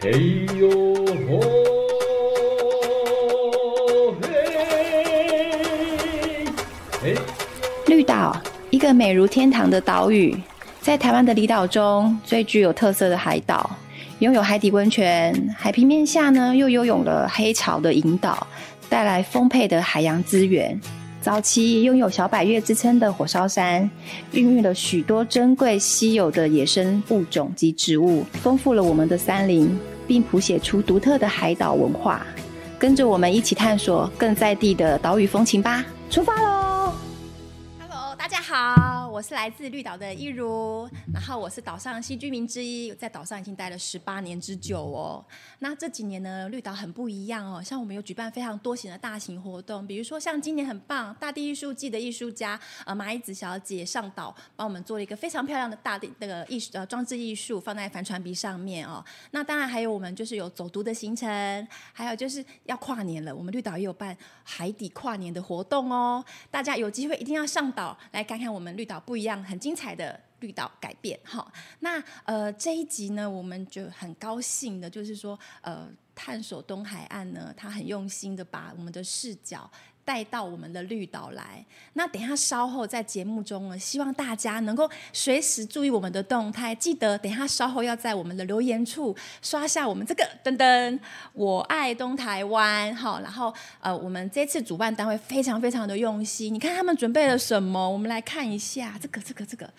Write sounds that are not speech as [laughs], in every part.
嘿呦吼，绿岛，一个美如天堂的岛屿，在台湾的离岛中最具有特色的海岛，拥有海底温泉，海平面下呢又游泳了黑潮的引导，带来丰沛的海洋资源。早期拥有小百越之称的火烧山，孕育了许多珍贵稀有的野生物种及植物，丰富了我们的山林，并谱写出独特的海岛文化。跟着我们一起探索更在地的岛屿风情吧！出发喽！我是来自绿岛的一如，然后我是岛上新居民之一，在岛上已经待了十八年之久哦。那这几年呢，绿岛很不一样哦，像我们有举办非常多型的大型活动，比如说像今年很棒，大地艺术季的艺术家呃马伊子小姐上岛帮我们做了一个非常漂亮的大地那个艺术呃装置艺术，放在帆船鼻上面哦。那当然还有我们就是有走读的行程，还有就是要跨年了，我们绿岛也有办海底跨年的活动哦，大家有机会一定要上岛来看看我们绿岛不一样、很精彩的绿岛改变。哈，那呃这一集呢，我们就很高兴的，就是说呃探索东海岸呢，他很用心的把我们的视角。带到我们的绿岛来。那等一下稍后在节目中呢，希望大家能够随时注意我们的动态，记得等一下稍后要在我们的留言处刷下我们这个噔噔，我爱东台湾。好，然后呃，我们这次主办单位非常非常的用心，你看他们准备了什么？我们来看一下，这个这个这个，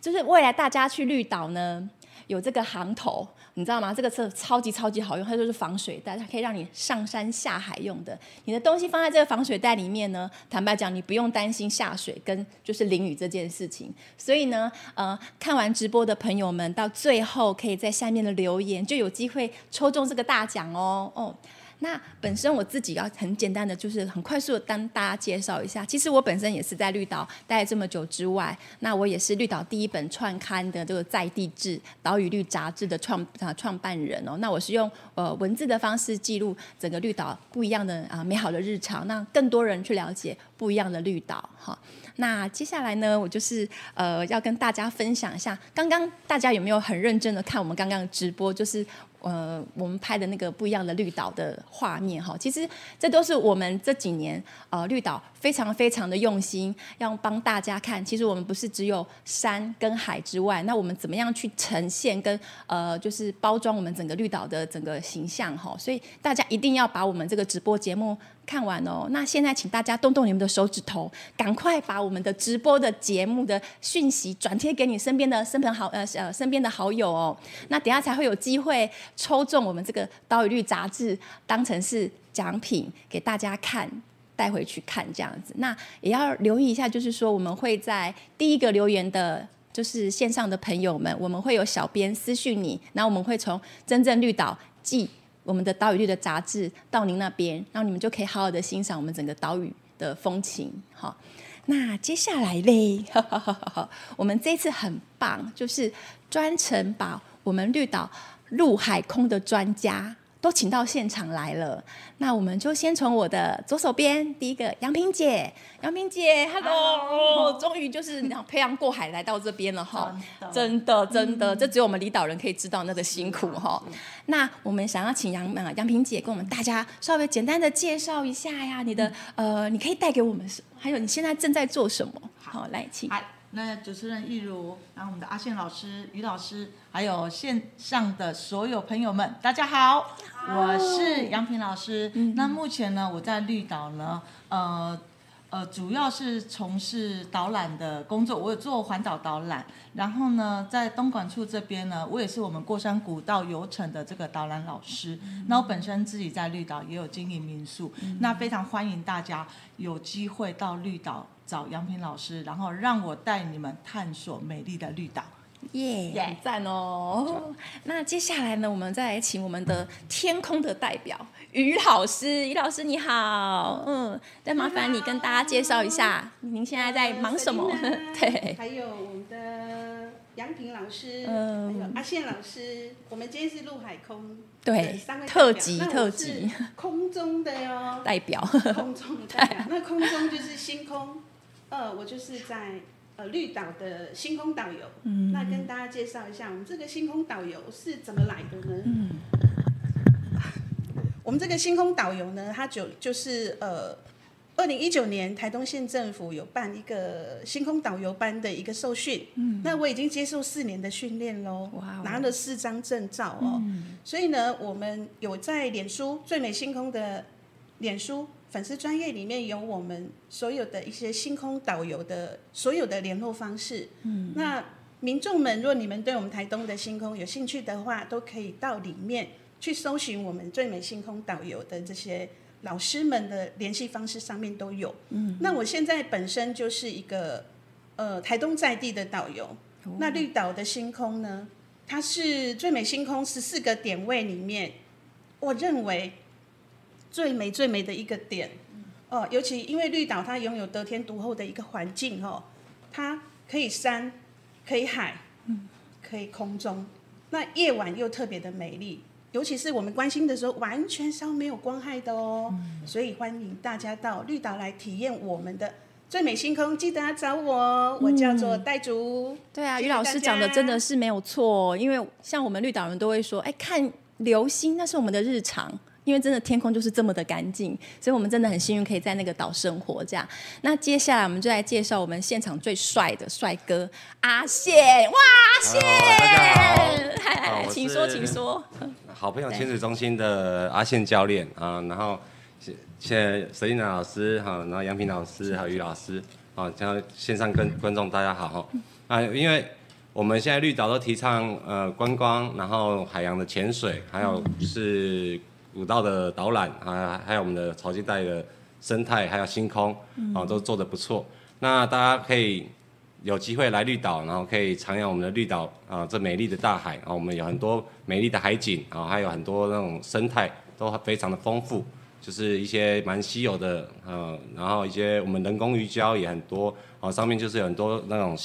就是未来大家去绿岛呢。有这个航头，你知道吗？这个车超级超级好用，它就是防水袋，它可以让你上山下海用的。你的东西放在这个防水袋里面呢，坦白讲，你不用担心下水跟就是淋雨这件事情。所以呢，呃，看完直播的朋友们，到最后可以在下面的留言，就有机会抽中这个大奖哦哦。那本身我自己要很简单的，就是很快速的跟大家介绍一下。其实我本身也是在绿岛待了这么久之外，那我也是绿岛第一本创刊的这个在地志《岛屿绿》杂志的创啊创办人哦。那我是用呃文字的方式记录整个绿岛不一样的啊美好的日常，让更多人去了解不一样的绿岛哈。那接下来呢，我就是呃要跟大家分享一下，刚刚大家有没有很认真的看我们刚刚的直播？就是。呃，我们拍的那个不一样的绿岛的画面哈，其实这都是我们这几年啊绿岛非常非常的用心，要帮大家看。其实我们不是只有山跟海之外，那我们怎么样去呈现跟呃就是包装我们整个绿岛的整个形象哈？所以大家一定要把我们这个直播节目。看完哦，那现在请大家动动你们的手指头，赶快把我们的直播的节目的讯息转贴给你身边的身朋好呃呃身边的好友哦。那等下才会有机会抽中我们这个《岛屿绿》杂志，当成是奖品给大家看，带回去看这样子。那也要留意一下，就是说我们会在第一个留言的，就是线上的朋友们，我们会有小编私讯你，然后我们会从真正绿岛寄。我们的岛屿绿的杂志到您那边，然后你们就可以好好的欣赏我们整个岛屿的风情。好，那接下来嘞，我们这次很棒，就是专程把我们绿岛陆海空的专家。都请到现场来了，那我们就先从我的左手边，第一个杨萍姐，杨萍姐，Hello，终于就是漂洋过海来到这边了哈，真的。真的，这只有我们离岛人可以知道那个辛苦哈。那我们想要请杨啊杨萍姐跟我们大家稍微简单的介绍一下呀，你的呃，你可以带给我们什么？还有你现在正在做什么？好，来请。那主持人易如，然后我们的阿宪老师、于老师，还有线上的所有朋友们，大家好，我是杨平老师。嗯、那目前呢，我在绿岛呢，呃。呃，主要是从事导览的工作，我有做环岛导览。然后呢，在东莞处这边呢，我也是我们过山古道游程的这个导览老师。嗯、那我本身自己在绿岛也有经营民宿，嗯、那非常欢迎大家有机会到绿岛找杨平老师，然后让我带你们探索美丽的绿岛。耶，很赞哦。[laughs] 那接下来呢，我们再来请我们的天空的代表于老师。于老师你好，嗯，再麻烦你跟大家介绍一下，您现在在忙什么？[laughs] 对，还有我们的杨平老师，嗯，还有阿宪老师。我们今天是陆海空，对，特辑特辑，空中的哟，代表，空中的代表。[laughs] 那空中就是星空，呃，我就是在。呃，绿岛的星空导游，嗯，那跟大家介绍一下，我们这个星空导游是怎么来的呢？嗯，[laughs] 们这个星空导游呢，他就就是呃，二零一九年台东县政府有办一个星空导游班的一个受训，嗯，那我已经接受四年的训练喽，哇哦，拿了四张证照哦，嗯，所以呢，我们有在脸书最美星空的脸书粉丝专业里面有我们所有的一些星空导游的所有的联络方式，嗯，那民众们，如果你们对我们台东的星空有兴趣的话，都可以到里面。去搜寻我们最美星空导游的这些老师们的联系方式，上面都有。嗯，那我现在本身就是一个呃台东在地的导游。哦、那绿岛的星空呢，它是最美星空十四个点位里面，我认为最美最美的一个点。哦、呃，尤其因为绿岛它拥有得天独厚的一个环境哦，它可以山，可以海，嗯，可以空中，那夜晚又特别的美丽。尤其是我们关心的时候，完全是没有光害的哦，嗯、所以欢迎大家到绿岛来体验我们的最美星空。记得要找我，嗯、我叫做岱筑。对啊，于老师讲的真的是没有错，因为像我们绿岛人都会说，哎，看流星那是我们的日常。因为真的天空就是这么的干净，所以我们真的很幸运可以在那个岛生活。这样，那接下来我们就来介绍我们现场最帅的帅哥阿宪。哇，阿宪，来来来，请说，请说。好朋友潜水中心的阿宪教练啊，然后谢谢佘丽娜老师哈，然后杨平老师还有于老师啊，然后线上跟观众大家好啊，因为我们现在绿岛都提倡呃观光，然后海洋的潜水，还有是。古道的导览啊，还有我们的潮间带的生态，还有星空啊，都做的不错。那大家可以有机会来绿岛，然后可以徜徉我们的绿岛啊，这美丽的大海啊，我们有很多美丽的海景啊，还有很多那种生态都非常的丰富，就是一些蛮稀有的呃，然后一些我们人工鱼礁也很多啊，上面就是有很多那种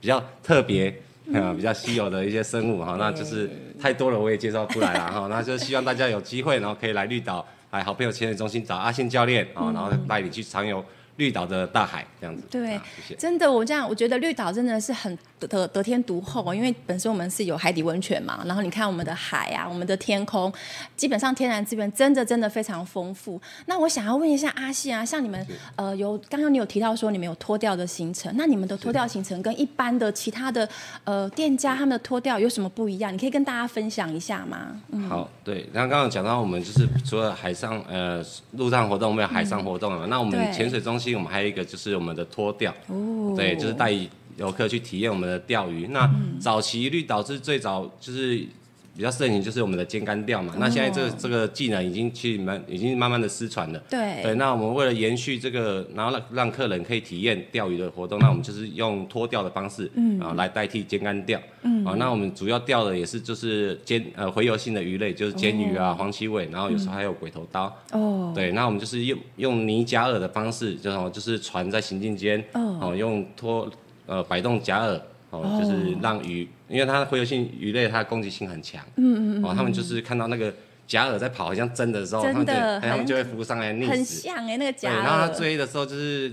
比较特别。嗯，比较稀有的一些生物哈，那就是太多了，我也介绍不来了哈。那就希望大家有机会，然后可以来绿岛，来好朋友潜水中心找阿信教练啊，然后带你去徜徉绿岛的大海这样子。对，谢谢。真的，我这样我觉得绿岛真的是很。得得天独厚，因为本身我们是有海底温泉嘛，然后你看我们的海啊，我们的天空，基本上天然资源真的真的非常丰富。那我想要问一下阿信啊，像你们呃有刚刚你有提到说你们有脱掉的行程，那你们的脱掉行程跟一般的其他的呃店家他们的脱掉有什么不一样？你可以跟大家分享一下吗？嗯、好，对，然后刚刚讲到我们就是除了海上呃陆上活动，我们有海上活动嘛，嗯、那我们潜水中心我们还有一个就是我们的拖钓，哦，对，就是带。游客去体验我们的钓鱼。那早期绿岛是最早就是比较盛行，就是我们的尖竿钓嘛。那现在这个这个技能已经去慢，已经慢慢的失传了。对。对。那我们为了延续这个，然后让让客人可以体验钓鱼的活动，那我们就是用拖钓的方式，嗯，啊，来代替尖竿钓。嗯。啊，那我们主要钓的也是就是尖呃洄游性的鱼类，就是煎鱼啊、黄鳍尾，然后有时候还有鬼头刀。哦。对。那我们就是用用泥夹饵的方式，就是就是船在行进间，哦，用拖。呃，摆动夹饵，哦，就是让鱼，因为它洄游性鱼类，它的攻击性很强，嗯嗯哦，他们就是看到那个假饵在跑，好像真的时候，他们就他们就会浮上来溺死。很像哎，那个假饵。然后它追的时候就是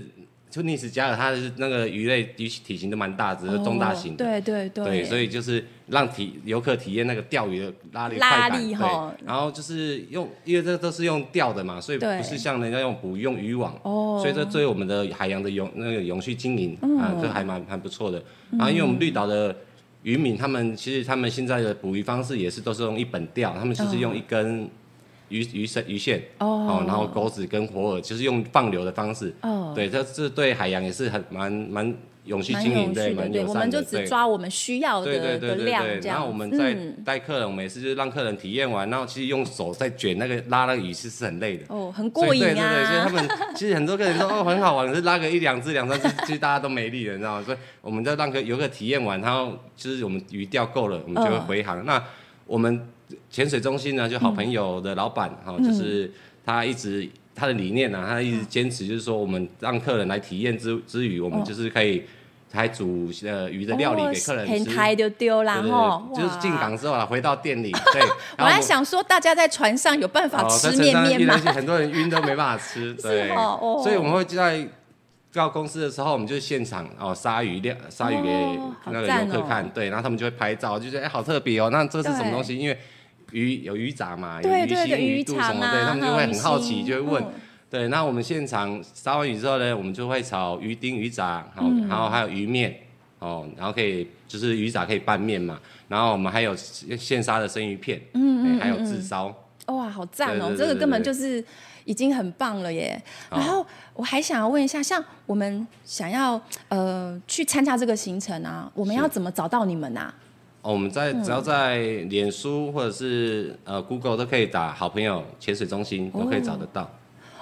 就溺死夹饵，它是那个鱼类鱼体型都蛮大，只是中大型的。对对对。对，所以就是。让体游客体验那个钓鱼的拉力快感，拉力吼对，然后就是用，因为这都是用钓的嘛，所以不是像人家用捕鱼用渔网，哦所以这对我们的海洋的永那个永续经营、嗯、啊，这还蛮蛮不错的。然后因为我们绿岛的渔民，他们其实他们现在的捕鱼方式也是都是用一本钓，他们就是用一根鱼鱼绳鱼线哦，然后钩子跟活饵，就是用放流的方式哦，对，这这对海洋也是很蛮蛮。永续经营对，蛮友善的。对，我们就只抓我们需要的的量这样。然后我们在带客人，我们也是就是让客人体验完，然后其实用手在卷那个拉那个鱼是是很累的。哦，很过瘾啊。对对对，所以他们其实很多客人说哦很好玩，可是拉个一两只两三只，其实大家都没力了，你知道吗？所以我们在让客游客体验完，然后就是我们鱼钓够了，我们就会回航。那我们潜水中心呢，就好朋友的老板哈，就是他一直。他的理念呢、啊，他一直坚持就是说，我们让客人来体验之之余，我们就是可以还煮呃鱼的料理给客人吃。平台就丢了哈，就是进港之后啊，回到店里。[laughs] 对，我还想说，大家在船上有办法吃面面吗？很多人晕都没办法吃。[laughs] 对，所以我们会在到公司的时候，我们就现场哦杀鱼料，杀鱼给那个游客看。对，然后他们就会拍照，就觉得哎好特别哦，那这是什么东西？因为渔有渔场嘛，有鱼心鱼肚什么，对他们就会很好奇，就会问。对，那我们现场杀完鱼之后呢，我们就会炒鱼丁、鱼杂，然后然后还有鱼面哦，然后可以就是鱼杂可以拌面嘛，然后我们还有现杀的生鱼片，嗯，还有自烧。哇，好赞哦！这个根本就是已经很棒了耶。然后我还想要问一下，像我们想要呃去参加这个行程啊，我们要怎么找到你们啊？哦，我们在只要在脸书或者是呃 Google 都可以打好朋友潜水中心，都可以找得到。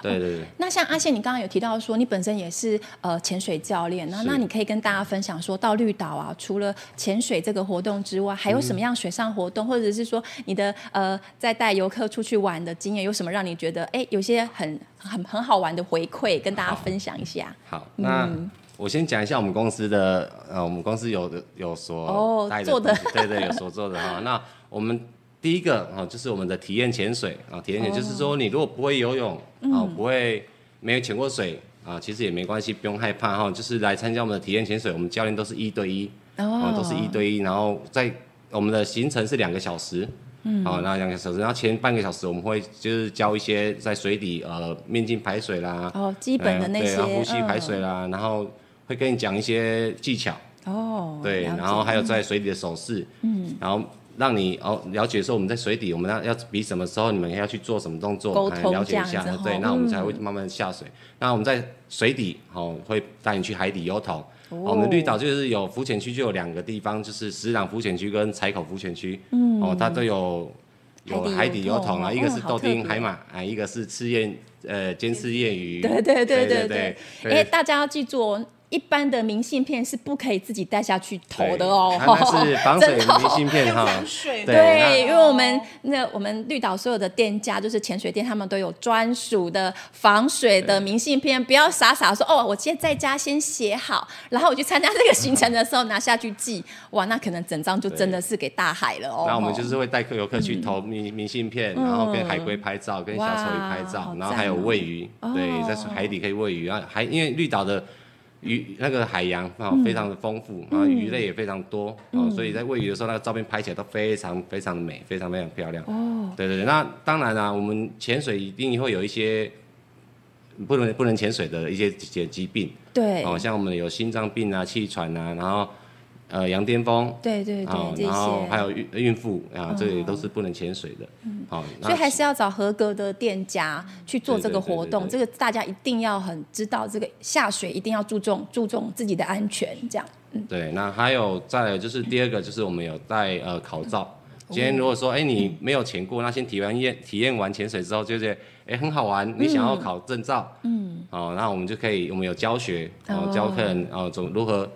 对对对、哦。那像阿宪，你刚刚有提到说你本身也是呃潜水教练，那那你可以跟大家分享说到绿岛啊，除了潜水这个活动之外，还有什么样水上活动，嗯、或者是说你的呃在带游客出去玩的经验，有什么让你觉得哎有些很很很好玩的回馈，跟大家分享一下。好，好那、嗯、我先讲一下我们公司的呃，我们公司有的有所做的对对有所做的哈。那我们。第一个啊，就是我们的体验潜水啊，体验潜就是说，你如果不会游泳啊，不会没有潜过水啊，其实也没关系，不用害怕哈。就是来参加我们的体验潜水，我们教练都是一对一，哦，都是一对一，然后在我们的行程是两个小时，嗯，好，那两个小时，然后前半个小时我们会就是教一些在水底呃面镜排水啦，哦，基本的那些，对，呼吸排水啦，然后会跟你讲一些技巧，哦，对，然后还有在水底的手势，嗯，然后。让你哦了解说我们在水底，我们要要比什么时候你们要去做什么动作，来了解一下，对，那我们才会慢慢下水。嗯、那我们在水底哦会带你去海底游桶。哦，我们绿岛就是有浮潜区，就有两个地方，就是石朗浮潜区跟柴口浮潜区。嗯，哦，它都有有海底游桶啊，哦、一个是豆丁海马啊，哦、一个是赤焰呃尖刺焰鱼。对对对对对。哎，大家要记住哦。一般的明信片是不可以自己带下去投的哦。它是 [laughs] 防水明信片哈。对，对，因为我们那我们绿岛所有的店家，就是潜水店，他们都有专属的防水的明信片，不要傻傻说哦，我今天在家先写好，然后我去参加这个行程的时候拿下去寄，哇，那可能整张就真的是给大海了哦。那我们就是会带客游客去投明明信片，然后跟海龟拍照，跟小丑鱼拍照，然后还有喂鱼，对，在海底可以喂鱼啊，还因为绿岛的。鱼那个海洋啊，非常的丰富，然后鱼类也非常多，哦，所以在喂鱼的时候，那个照片拍起来都非常非常的美，非常非常漂亮。哦，对对对，那当然啦，我们潜水一定会有一些不能不能潜水的一些些疾病，对，哦，像我们有心脏病啊、气喘啊，然后。呃，羊癫疯，对对对，然后还有孕孕妇啊，这些都是不能潜水的。嗯，好，所以还是要找合格的店家去做这个活动。这个大家一定要很知道，这个下水一定要注重注重自己的安全，这样。嗯，对。那还有再来就是第二个，就是我们有带呃考照。今天如果说哎你没有潜过，那先体完验体验完潜水之后，就觉得哎很好玩，你想要考证照，嗯，哦，那我们就可以，我们有教学，然后教客人哦，怎么如何。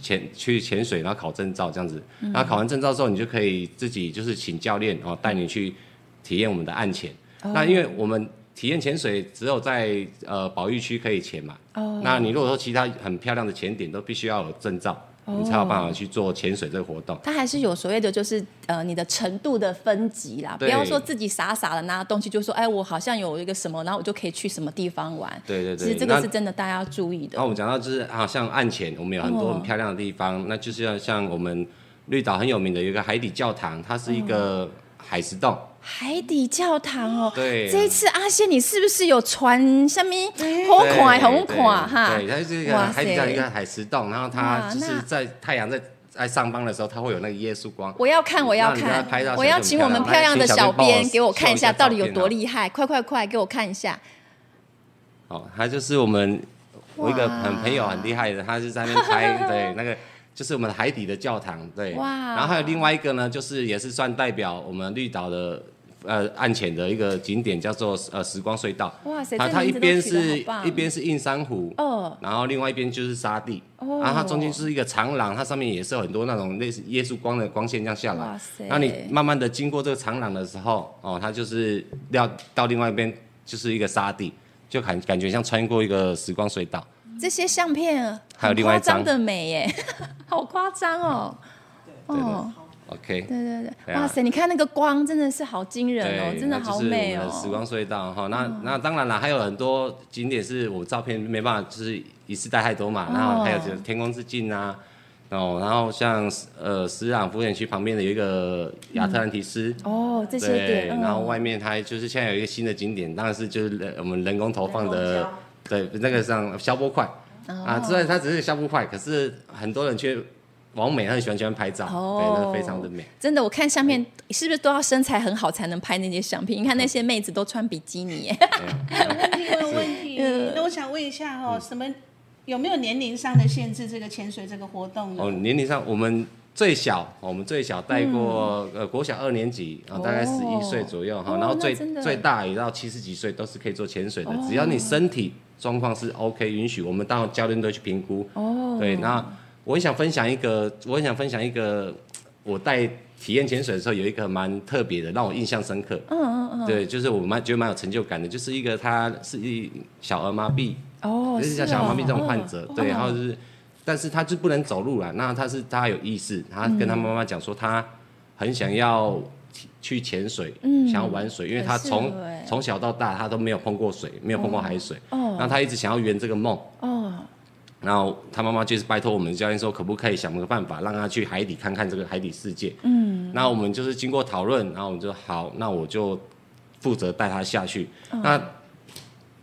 潜去潜水，然后考证照这样子，然后考完证照之后，你就可以自己就是请教练哦带你去体验我们的岸潜。哦、那因为我们体验潜水只有在呃保育区可以潜嘛，哦、那你如果说其他很漂亮的潜点都必须要有证照。你才有办法去做潜水这个活动。它还是有所谓的，就是呃，你的程度的分级啦。不要说自己傻傻的拿东西，就说哎，我好像有一个什么，然后我就可以去什么地方玩。对对对。其实这个是真的，大家要注意的。那我们讲到就是啊，像岸潜，我们有很多很漂亮的地方，哦、那就是要像我们绿岛很有名的有一个海底教堂，它是一个海石洞。哦海底教堂哦，对，这一次阿仙你是不是有传什么？好快，好快哈！对，它是一个海底的一个海石洞，然后它就是在太阳在在上方的时候，它会有那个耶稣光。我要看，我要看，我要请我们漂亮的小编给我看一下，到底有多厉害！快快快，给我看一下。哦，他就是我们我一个很朋友很厉害的，他是在那边拍，[laughs] 对，那个就是我们海底的教堂，对。哇！然后还有另外一个呢，就是也是算代表我们绿岛的。呃，岸浅的一个景点叫做呃时光隧道。哇塞，它它一边是一边是硬珊瑚，哦，然后另外一边就是沙地，哦，然后它中间是一个长廊，它上面也是有很多那种类似耶稣光的光线这样下来。哇塞，那你慢慢的经过这个长廊的时候，哦，它就是要到另外一边就是一个沙地，就感感觉像穿过一个时光隧道。这些相片还有另外一张的美耶，[laughs] 好夸张哦，对哦。OK，对对对，哇塞，你看那个光真的是好惊人哦，真的好美哦。时光隧道哈，那那当然了，还有很多景点是我照片没办法，就是一次带太多嘛。然后还有就是天空之镜啊，哦，然后像呃，石朗风景区旁边的有一个亚特兰提斯。嗯、哦，这些点。对，然后外面它就是现在有一个新的景点，当然是就是我们人工投放的，对，那个像消波块。哦、啊，虽然它只是消波块，可是很多人却。网美她很喜欢喜欢拍照，哦、对，那非常的美。真的，我看相片是不是都要身材很好才能拍那些相片？你看那些妹子都穿比基尼耶。[laughs] 有问题，那我想问一下哈、哦，什么有没有年龄上的限制？这个潜水这个活动？哦，年龄上我们最小，我们最小带过、嗯、呃国小二年级，然后大概十一岁左右哈，哦、然后最最大也到七十几岁都是可以做潜水的，哦、只要你身体状况是 OK 允许，我们当然教练都去评估。哦，对，那。我很想分享一个，我很想分享一个，我带体验潜水的时候有一个蛮特别的，让我印象深刻。嗯嗯嗯。对，就是我蛮觉得蛮有成就感的，就是一个他是一小儿麻痹，哦，就是像小儿麻痹这种患者，哦、对，然后就是，但是他就不能走路了，那他是他有意识，他跟他妈妈讲说他很想要去潜水，嗯、想要玩水，因为他从从小到大他都没有碰过水，没有碰过海水，哦，然后他一直想要圆这个梦，哦。然后他妈妈就是拜托我们教练说，可不可以想个办法让他去海底看看这个海底世界？嗯，那我们就是经过讨论，然后我们就好，那我就负责带他下去。嗯、那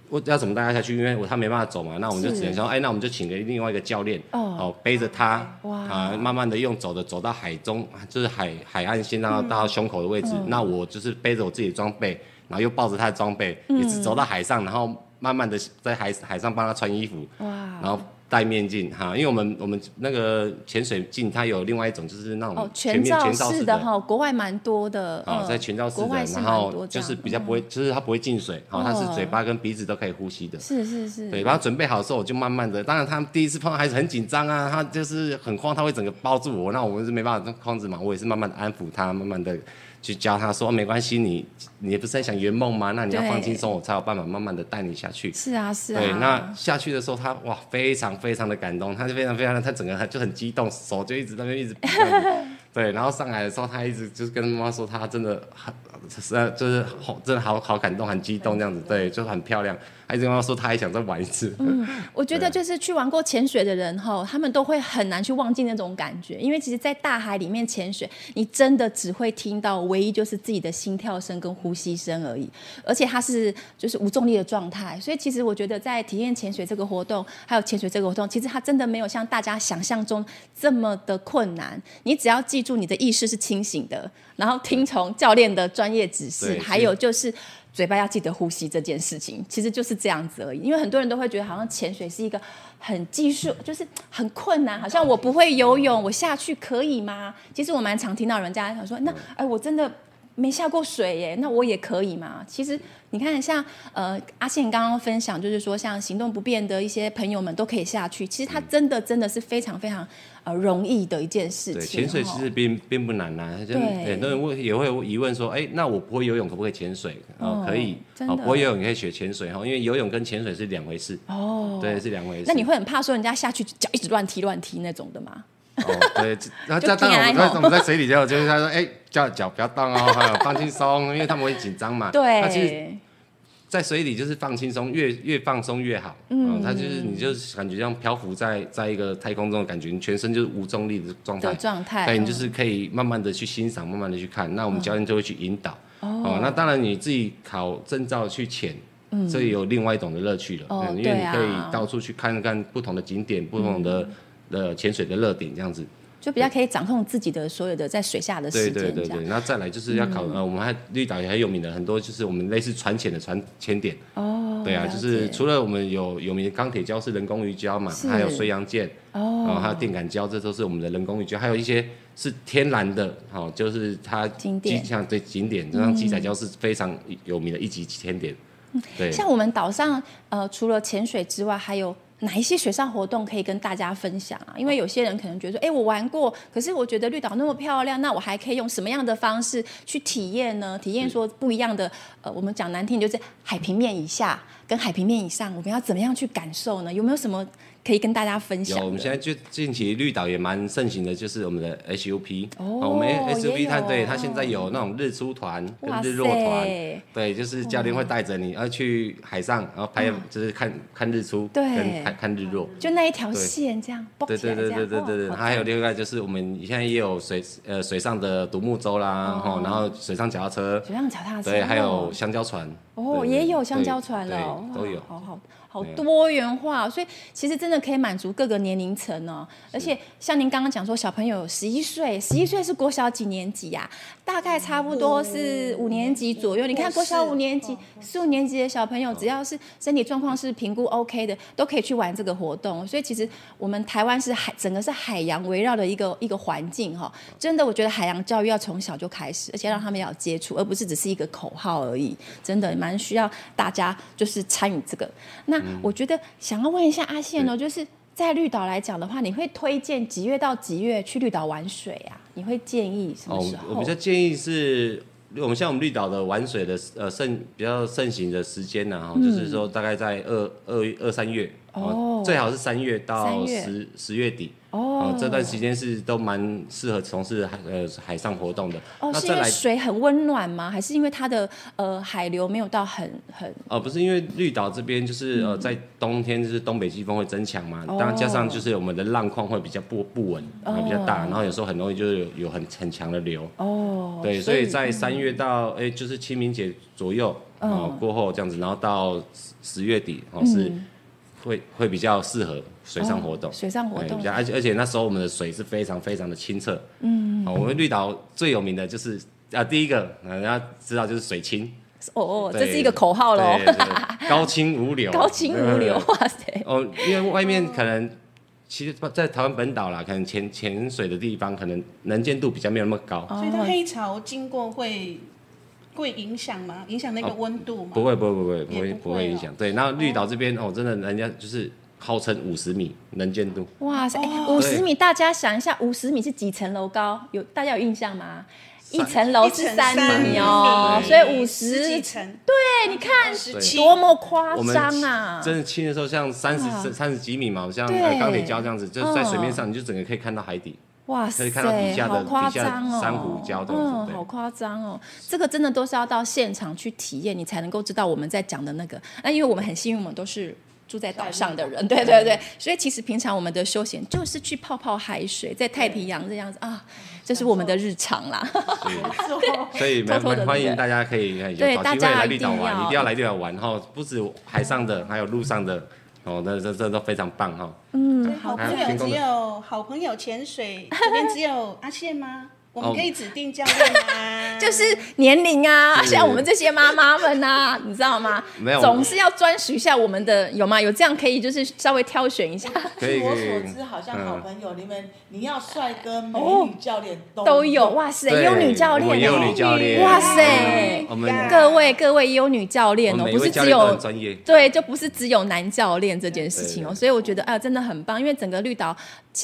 我要怎么带他下去？因为我他没办法走嘛，那我们就只能说，哎，那我们就请个另外一个教练，哦，好背着他，哇，啊，慢慢的用走的走到海中，就是海海岸线到到胸口的位置。嗯、那我就是背着我自己的装备，然后又抱着他的装备，嗯、一直走到海上，然后慢慢的在海海上帮他穿衣服，哇，然后。戴面镜哈，因为我们我们那个潜水镜它有另外一种，就是那种全面全罩式的哈，国外蛮多的啊，在全罩式的，然后就是比较不会，就是它不会进水，哈，它是嘴巴跟鼻子都可以呼吸的。是是是。对，然后准备好的时候，我就慢慢的，当然他们第一次碰到孩子很紧张啊，他就是很慌，他会整个包住我，那我们是没办法控制嘛，我也是慢慢的安抚他，慢慢的。去教他说没关系，你你不是在想圆梦吗？那你要放轻松，我才有办法慢慢的带你下去。是啊，是啊。对，那下去的时候他，他哇，非常非常的感动，他就非常非常的，他整个就很激动，手就一直在那边一直。[laughs] 对，然后上来的时候，他一直就是跟妈妈说，他真的很，是就是好，真的好好感动，很激动这样子。对，就很漂亮。还一直跟妈妈说，他还想再玩一次。嗯，我觉得就是去玩过潜水的人哈，他们都会很难去忘记那种感觉，因为其实，在大海里面潜水，你真的只会听到唯一就是自己的心跳声跟呼吸声而已，而且它是就是无重力的状态，所以其实我觉得在体验潜水这个活动，还有潜水这个活动，其实它真的没有像大家想象中这么的困难。你只要记住你的意识是清醒的，然后听从教练的专业指示，还有就是。嘴巴要记得呼吸这件事情，其实就是这样子而已。因为很多人都会觉得，好像潜水是一个很技术，[laughs] 就是很困难，好像我不会游泳，我下去可以吗？其实我蛮常听到人家想说，那哎，我真的没下过水耶，那我也可以吗？其实你看，像呃阿信刚刚分享，就是说像行动不便的一些朋友们都可以下去。其实他真的真的是非常非常。呃，容易的一件事情。对，潜水其实并并不难呐、啊。对。很多人问也会疑问说，哎，那我不会游泳，可不可以潜水？哦，可以。真的。不会游泳，你可以学潜水哈，因为游泳跟潜水是两回事。哦。对，是两回事。那你会很怕说人家下去脚一直乱踢乱踢那种的吗？[laughs] 哦，对。然后当然我们在我们在水里就就是他说，哎，叫脚不要动哦，放轻松，因为他们会紧张嘛。对。在水里就是放轻松，越越放松越好。嗯，它就是你就是感觉像漂浮在在一个太空中的感觉，你全身就是无重力的状态。状态。对，你就是可以慢慢的去欣赏，慢慢的去看。那我们教练就会去引导。哦。那当然你自己考证照去潜，嗯，这有另外一种的乐趣了。哦，因为你可以到处去看看不同的景点，不同的呃潜水的热点这样子。就比较可以掌控自己的所有的在水下的时间。对对对对，那再来就是要考、嗯、呃，我们还绿岛也很有名的很多，就是我们类似船潜的船潜点。哦。对啊，就是除了我们有有名的钢铁礁是人工鱼礁嘛，是还有水阳舰，哦，然后还有电杆礁，这都是我们的人工鱼礁，还有一些是天然的，好、哦，就是它景点像对景点，就像鸡仔礁是非常有名的一级天点。嗯、对。像我们岛上呃，除了潜水之外，还有。哪一些水上活动可以跟大家分享啊？因为有些人可能觉得说，哎，我玩过，可是我觉得绿岛那么漂亮，那我还可以用什么样的方式去体验呢？体验说不一样的，呃，我们讲难听就是海平面以下跟海平面以上，我们要怎么样去感受呢？有没有什么可以跟大家分享？有，我们现在就近期绿岛也蛮盛行的，就是我们的 SUP。哦，我们 SUP 它有对它现在有那种日出团跟日落团，对，就是教练会带着你要去海上，然后拍，就是看看日出，对，跟看看日落，就那一条线这样，对对对对对对对。还有另外就是我们现在也有水呃水上的独木舟啦，然后水上脚踏车，水上脚踏车，对，还有香蕉船。哦，也有香蕉船了，都有，好好。好多元化，所以其实真的可以满足各个年龄层哦。而且像您刚刚讲说，小朋友十一岁，十一岁是国小几年级呀？大概差不多是五年级左右。你看国小五年级、四五年级的小朋友，只要是身体状况是评估 OK 的，都可以去玩这个活动。所以其实我们台湾是海，整个是海洋围绕的一个一个环境哈。真的，我觉得海洋教育要从小就开始，而且让他们要接触，而不是只是一个口号而已。真的蛮需要大家就是参与这个。那我觉得想要问一下阿宪哦，就是在绿岛来讲的话，你会推荐几月到几月去绿岛玩水啊？你会建议什么时候？哦、我比较建议是，我们像我们绿岛的玩水的呃盛比较盛行的时间呢，哈、嗯，就是说大概在二二二三月哦，最好是三月到十十月底。哦，这段时间是都蛮适合从事海呃海上活动的。哦，那是因为水很温暖吗？还是因为它的呃海流没有到很很？哦，不是，因为绿岛这边就是呃在冬天就是东北季风会增强嘛，当然加上就是我们的浪况会比较不不稳，比较大，然后有时候很容易就是有有很很强的流。哦，对，所以在三月到哎就是清明节左右啊过后这样子，然后到十月底哦是。会会比较适合水上活动，水上活动，比较而且而且那时候我们的水是非常非常的清澈。嗯，我们绿岛最有名的就是啊，第一个大家知道就是水清。哦，这是一个口号喽。高清无 [laughs] 流，高清无流，哇塞！哦，因为外面可能其实，在台湾本岛啦，可能潜潜水的地方，可能能见度比较没有那么高，所以它黑潮经过会。会影响吗？影响那个温度吗？不会，不会，不会，不会，不会影响。对，然后绿岛这边哦，真的，人家就是号称五十米能见度。哇塞，五十米，大家想一下，五十米是几层楼高？有大家有印象吗？一层楼是三米哦，所以五十层。对，你看多么夸张啊！真的清的时候，像三十、三十几米嘛，像钢铁礁这样子，就在水面上，你就整个可以看到海底。哇塞，好夸张哦！珊瑚礁的，嗯，好夸张哦！这个真的都是要到现场去体验，你才能够知道我们在讲的那个。那因为我们很幸运，我们都是住在岛上的人，对对对，所以其实平常我们的休闲就是去泡泡海水，在太平洋这样子啊，这是我们的日常啦。[laughs] 所以蛮欢迎大家可以有机会来绿岛玩，一定要来绿岛玩哈！不止海上的，还有路上的。哦，那这这都非常棒哈。嗯，好朋友只有好朋友潜水，这边只有阿宪吗？我们可以指定教练吗？就是年龄啊，像我们这些妈妈们呐，[laughs] 你知道吗？没有，总是要专属一下我们的，有吗？有这样可以就是稍微挑选一下。据我所知，好像好朋友你们，你要帅哥美女教练都有。哇塞，优女教练，优女教练，哇塞，我们各位各位优女教练哦，不是只有对，就不是只有男教练这件事情哦。所以我觉得啊，真的很棒，因为整个绿岛，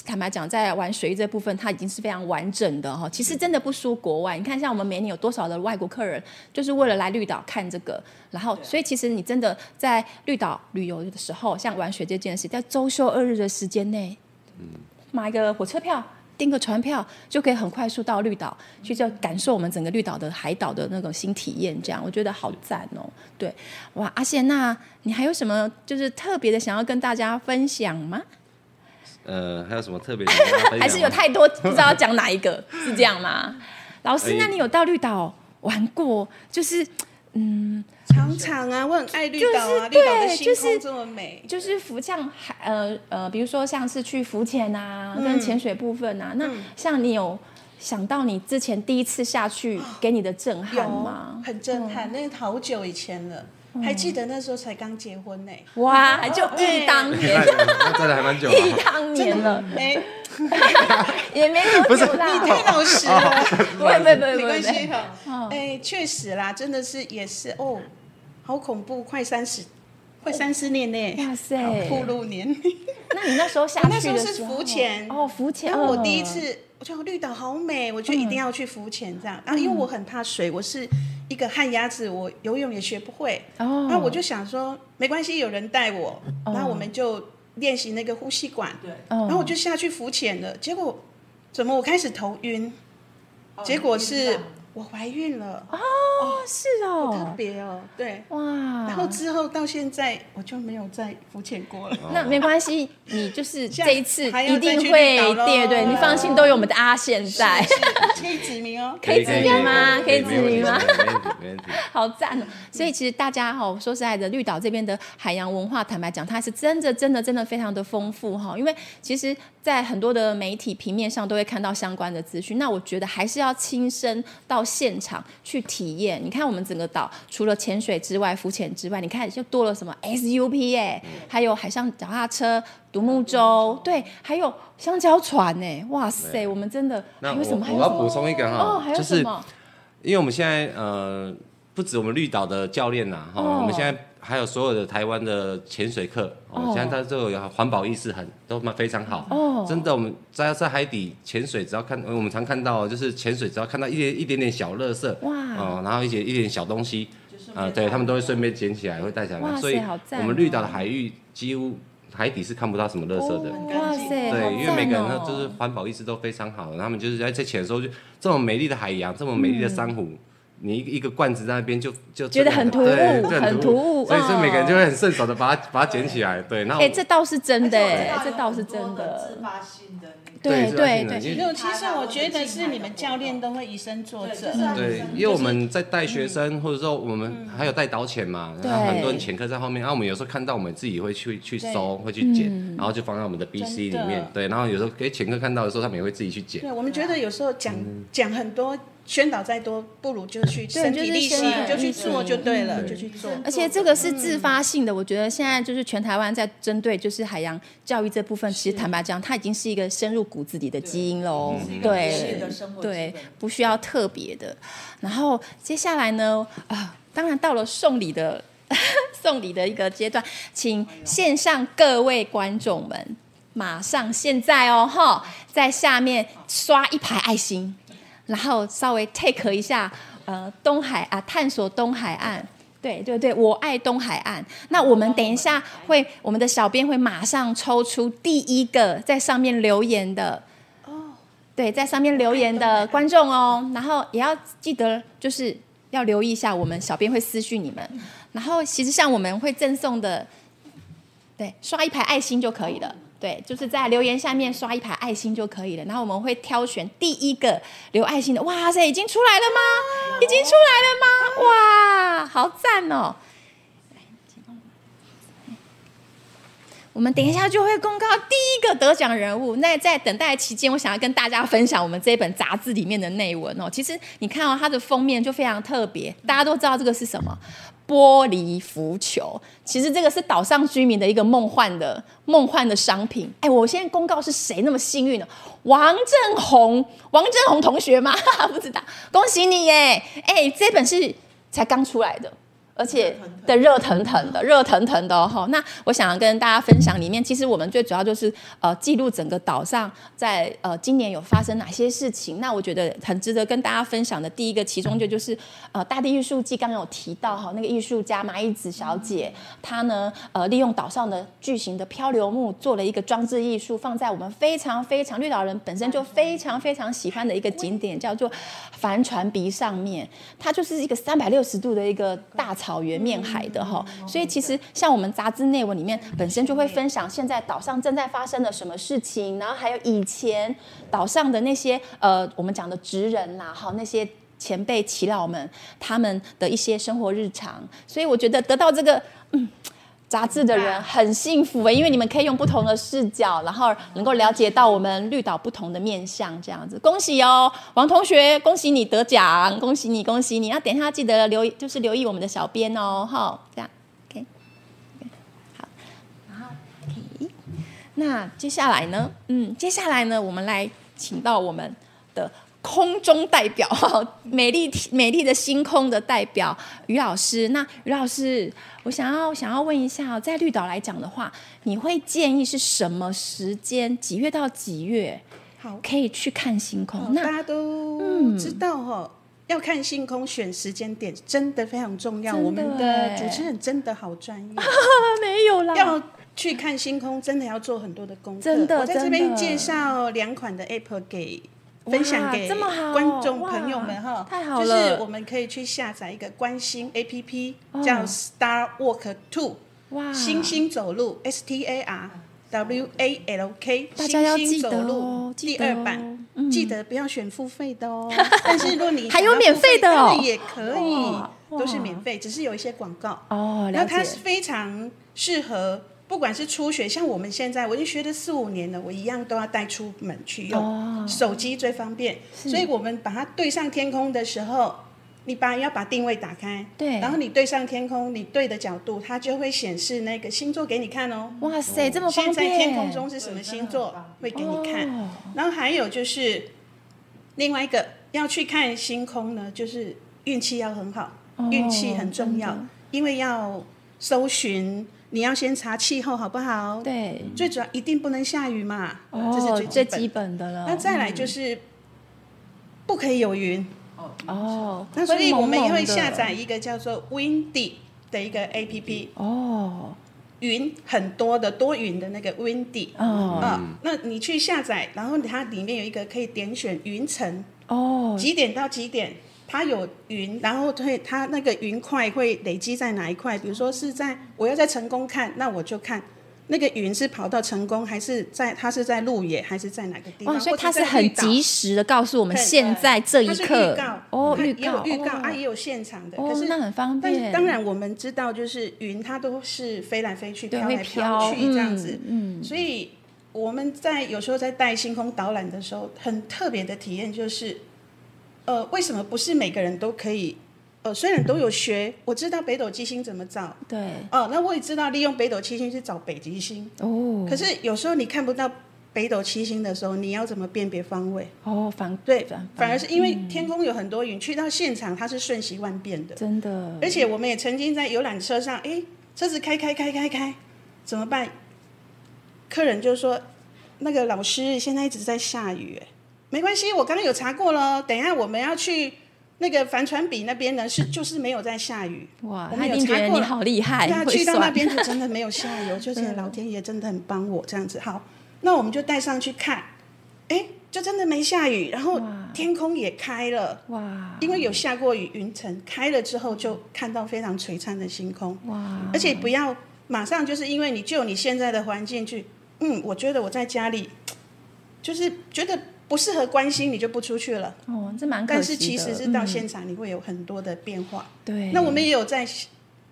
坦白讲，在玩水这部分，它已经是非常完整的哈。其实真的不输国外，你看像我们每年有多少的外国客人，就是为了来绿岛看这个，然后所以其实你真的在绿岛旅游的时候，像玩雪这件事，在周休二日的时间内，买一个火车票，订个船票，就可以很快速到绿岛去，就感受我们整个绿岛的海岛的那种新体验。这样我觉得好赞哦。对，哇，阿贤，那你还有什么就是特别的想要跟大家分享吗？呃，还有什么特别？还是有太多不知道要讲哪一个？[laughs] 是这样吗？老师，那你有到绿岛玩过？就是嗯，常常啊，我很爱绿岛啊，绿岛的星空这么美，就是浮像海呃呃，比如说像是去浮潜啊，跟潜水部分啊。那像你有想到你之前第一次下去给你的震撼吗？很震撼，那个好久以前了。还记得那时候才刚结婚呢，哇，就忆当年，那真的还蛮久，忆当年。了，没，[laughs] 也没多久啦，你太老实了，不会不会不会，没关系哈，哎，确实啦，真的是也是哦，好恐怖，快三十，快三十年呢，哇塞，暴露年。龄，[laughs] 那你那时候下去的时候是，浮潜。哦，浮潜，然后我第一次。我觉得绿岛好美，我就一定要去浮潜这样。然后因为我很怕水，我是一个旱鸭子，我游泳也学不会。然后我就想说，没关系，有人带我。然后我们就练习那个呼吸管，对，哦然后我就下去浮潜了，结果怎么我开始头晕？结果是我怀孕了，哦，是好特哦，别哦，对。哇，然后之后到现在我就没有再浮潜过了。那没关系，你就是这一次一定会对对，你放心，都有我们的阿现在，可以指明哦。[laughs] 可以指明吗？可以指没问题明吗？[laughs] 好赞哦！所以其实大家哈、哦，说实在的，绿岛这边的海洋文化，坦白讲，它是真的、真的、真的非常的丰富哈。因为其实，在很多的媒体平面上都会看到相关的资讯。那我觉得还是要亲身到现场去体验。你看，我们整个岛除了潜水之外、浮潜之外，你看又多了什么 SUP 哎，还有海上脚踏车、独木舟，对，还有香蕉船哎，哇塞，我们真的那还有什么？我我要补充一个哈哦，还有就是什么？因为我们现在呃，不止我们绿岛的教练呐，哈、哦我们现在还有所有的台湾的潜水课，哦，哦。现在它都有环保意识很都蛮非常好，哦。真的，我们在在海底潜水，只要看我们常看到就是潜水，只要看到一点一点点小垃圾，哇。哦，然后一些一点小东西，啊、对他们都会顺便捡起来，会带下来，所以我们绿岛的海域几乎海底是看不到什么垃圾的。哦哇塞，对，因为每个人赞哦。呢，就是环保意识都非常好，他们就是在在潜的时候就这么美丽的海洋，这么美丽的珊瑚，你一个一个罐子在那边就就觉得很突兀对很突兀。所以所以哦每个人就会很顺手的把它把它捡起来，对，然后哎、这倒是真的哎，这倒是真的。自。发性的对对对因为，其实我觉得是你们教练都会以身作则。对，因为我们在带学生，或者说我们还有带导潜嘛，对。然后很多人潜客在后面，然后我们有时候看到我们自己会去去收，会去捡，然后就放在我们的 BC 里面，对，然后有时候给潜客看到的时候，他们也会自己去捡。对，我们觉得有时候讲讲很多，宣导再多，不如就去身体力行，就去做就对了，嗯就去做。而且这个是自发性的，我觉得现在就是全台湾在针对就是海洋教育这部分，其实坦白讲，它已经是一个深入骨子里的基因喽。对对，不需要特别的。然后接下来呢，啊，当然到了送礼的 [laughs] 送礼的一个阶段，请线上各位观众们，马上现在哦哈，在下面刷一排爱心，然后稍微 take 一下呃东海啊，探索东海岸。对对对，我爱东海岸。那我们等一下会，我们的小编会马上抽出第一个在上面留言的哦。对，在上面留言的观众哦，然后也要记得，就是要留意一下，我们小编会私讯你们。然后其实像我们会赠送的，对，刷一排爱心就可以了。对，就是在留言下面刷一排爱心就可以了。然后我们会挑选第一个留爱心的。哇塞，已经出来了吗？已经出来了吗？哇，好赞哦！我们等一下就会公告第一个得奖人物。那在等待期间，我想要跟大家分享我们这本杂志里面的内文哦。其实你看哦，它的封面就非常特别，大家都知道这个是什么？玻璃浮球。其实这个是岛上居民的一个梦幻的梦幻的商品。哎，我现在公告是谁那么幸运呢？王正宏，王正宏同学吗？[laughs] 不知道，恭喜你耶！哎，这本是才刚出来的。而且的热腾腾的，热腾腾的哦。那我想要跟大家分享里面，其实我们最主要就是呃记录整个岛上在呃今年有发生哪些事情。那我觉得很值得跟大家分享的第一个，其中就就是呃大地艺术季刚刚有提到哈，那个艺术家麻衣子小姐，她呢呃利用岛上的巨型的漂流木做了一个装置艺术，放在我们非常非常绿岛人本身就非常非常喜欢的一个景点，叫做帆船鼻上面。它就是一个三百六十度的一个大草。草原面海的哈，所以其实像我们杂志内文里面本身就会分享现在岛上正在发生的什么事情，然后还有以前岛上的那些呃我们讲的职人啦，哈那些前辈耆老们他们的一些生活日常，所以我觉得得到这个嗯。杂志的人很幸福诶，因为你们可以用不同的视角，然后能够了解到我们绿岛不同的面相，这样子。恭喜哦，王同学，恭喜你得奖，恭喜你，恭喜你。那等一下记得留，就是留意我们的小编哦，哈，这样，OK，好，然后 OK，那接下来呢，嗯，接下来呢，我们来请到我们的。空中代表，[laughs] 美丽美丽的星空的代表于老师。那于老师，我想要想要问一下，在绿岛来讲的话，你会建议是什么时间？几月到几月？好，可以去看星空。哦、那大家都知道哈、哦，嗯、要看星空，选时间点真的非常重要。我们的主持人真的好专业，[laughs] 没有啦，要去看星空，真的要做很多的功课。真的，我在这边介绍两款的 App 给分享给观众朋友们哈，太好了。就是我们可以去下载一个关心 App，叫 Star Walk Two，哇，星星走路 S T A R W A L K，星星走路第二版，记得不要选付费的哦。[laughs] 但是如果你 [laughs] 还有免费的哦，也可以，都是免费，只是有一些广告哦。然后它是非常适合。不管是初学，像我们现在，我已经学了四五年了，我一样都要带出门去用。哦、手机最方便，所以我们把它对上天空的时候，你把要把定位打开，对，然后你对上天空，你对的角度，它就会显示那个星座给你看哦。哇塞，这么方便！现在天空中是什么星座，会给你看。哦、然后还有就是另外一个要去看星空呢，就是运气要很好，哦、运气很重要，因为要搜寻。你要先查气候好不好？对，最主要一定不能下雨嘛，哦、这是最基本的了。那再来就是不可以有云哦。那所以我们也会下载一个叫做 Windy 的一个 APP 哦，云很多的多云的那个 Windy 哦、嗯。那你去下载，然后它里面有一个可以点选云层哦，几点到几点？它有云，然后会它那个云块会累积在哪一块？比如说是在我要在成功看，那我就看那个云是跑到成功，还是在它是在路野，还是在哪个地方？哦，所以它是很及时的告诉我们现在这一刻。预告哦，预告，预告啊，也有现场的。可是那很方便。但是当然我们知道，就是云它都是飞来飞去，飘来飘去这样子。嗯。所以我们在有时候在带星空导览的时候，很特别的体验就是。呃，为什么不是每个人都可以？呃，虽然都有学，我知道北斗七星怎么找，对，哦、呃，那我也知道利用北斗七星去找北极星。哦，可是有时候你看不到北斗七星的时候，你要怎么辨别方位？哦，反对，反而是因为天空有很多云，嗯、去到现场它是瞬息万变的，真的。而且我们也曾经在游览车上，哎，车子开开开开开，怎么办？客人就说，那个老师现在一直在下雨，哎。没关系，我刚刚有查过了。等一下我们要去那个帆船比那边呢，是就是没有在下雨。哇，我们有查过了，你好厉害！那去到那边就真的没有下雨，[laughs] 就是老天爷真的很帮我这样子。好，那我们就带上去看，哎，就真的没下雨，然后天空也开了。哇，因为有下过雨，云层开了之后就看到非常璀璨的星空。哇，而且不要马上就是因为你就你现在的环境去，嗯，我觉得我在家里就是觉得。不适合关心，你就不出去了。哦，这蛮可惜的。但是其实是到现场，你会有很多的变化。对、嗯。那我们也有在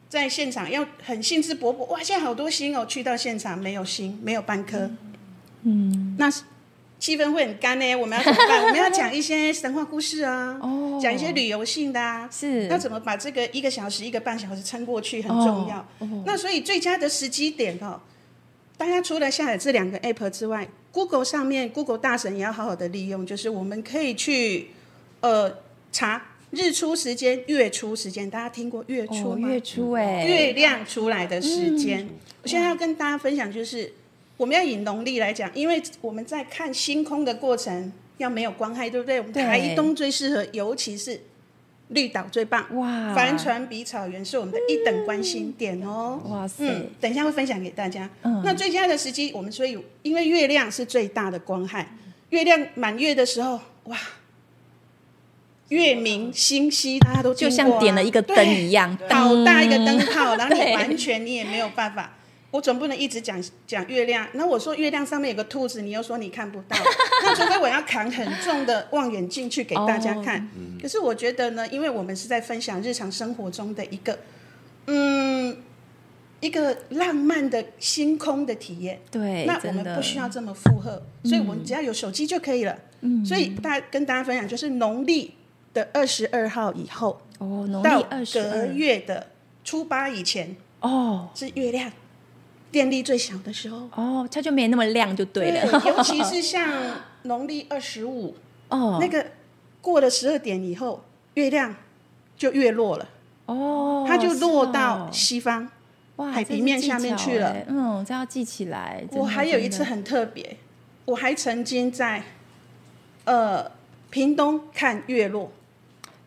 在现场，要很兴致勃勃。哇，现在好多星哦！去到现场没有星，没有半颗。嗯。那气氛会很干呢。我们要怎么办？我们要讲一些神话故事啊。哦。讲一些旅游性的啊。是。那怎么把这个一个小时、一个半小时撑过去很重要。哦。那所以最佳的时机点哦，大家除了下载这两个 app 之外。Google 上面，Google 大神也要好好的利用，就是我们可以去，呃，查日出时间、月出时间。大家听过月出吗？哦、月出哎，月亮出来的时间。嗯、我现在要跟大家分享，就是我们要以农历来讲，因为我们在看星空的过程要没有光害，对不对？我们台东最适合，尤其是。绿岛最棒哇！帆船比草原是我们的一等关心点哦。哇塞！嗯，等一下会分享给大家。嗯，那最佳的时机，我们所以因为月亮是最大的光害，月亮满月的时候，哇，月明星稀，大家都就像点了一个灯一样，好大一个灯泡，然后你完全你也没有办法。我总不能一直讲讲月亮，那我说月亮上面有个兔子，你又说你看不到，[laughs] 那除非我要扛很重的望远镜去给大家看。Oh. 可是我觉得呢，因为我们是在分享日常生活中的一个，嗯，一个浪漫的星空的体验。对，那我们不需要这么负荷，所以我们只要有手机就可以了。嗯，所以大跟大家分享，就是农历的二十二号以后，哦，农历二十二，到隔月的初八以前，哦，是月亮。电力最小的时候哦，它就没那么亮，就对了。对，尤其是像农历二十五 [laughs] 哦，那个过了十二点以后，月亮就越落了哦，它就落到西方哇，海平面下面去了。嗯，这要记起来。我还有一次很特别，我还曾经在呃屏东看月落。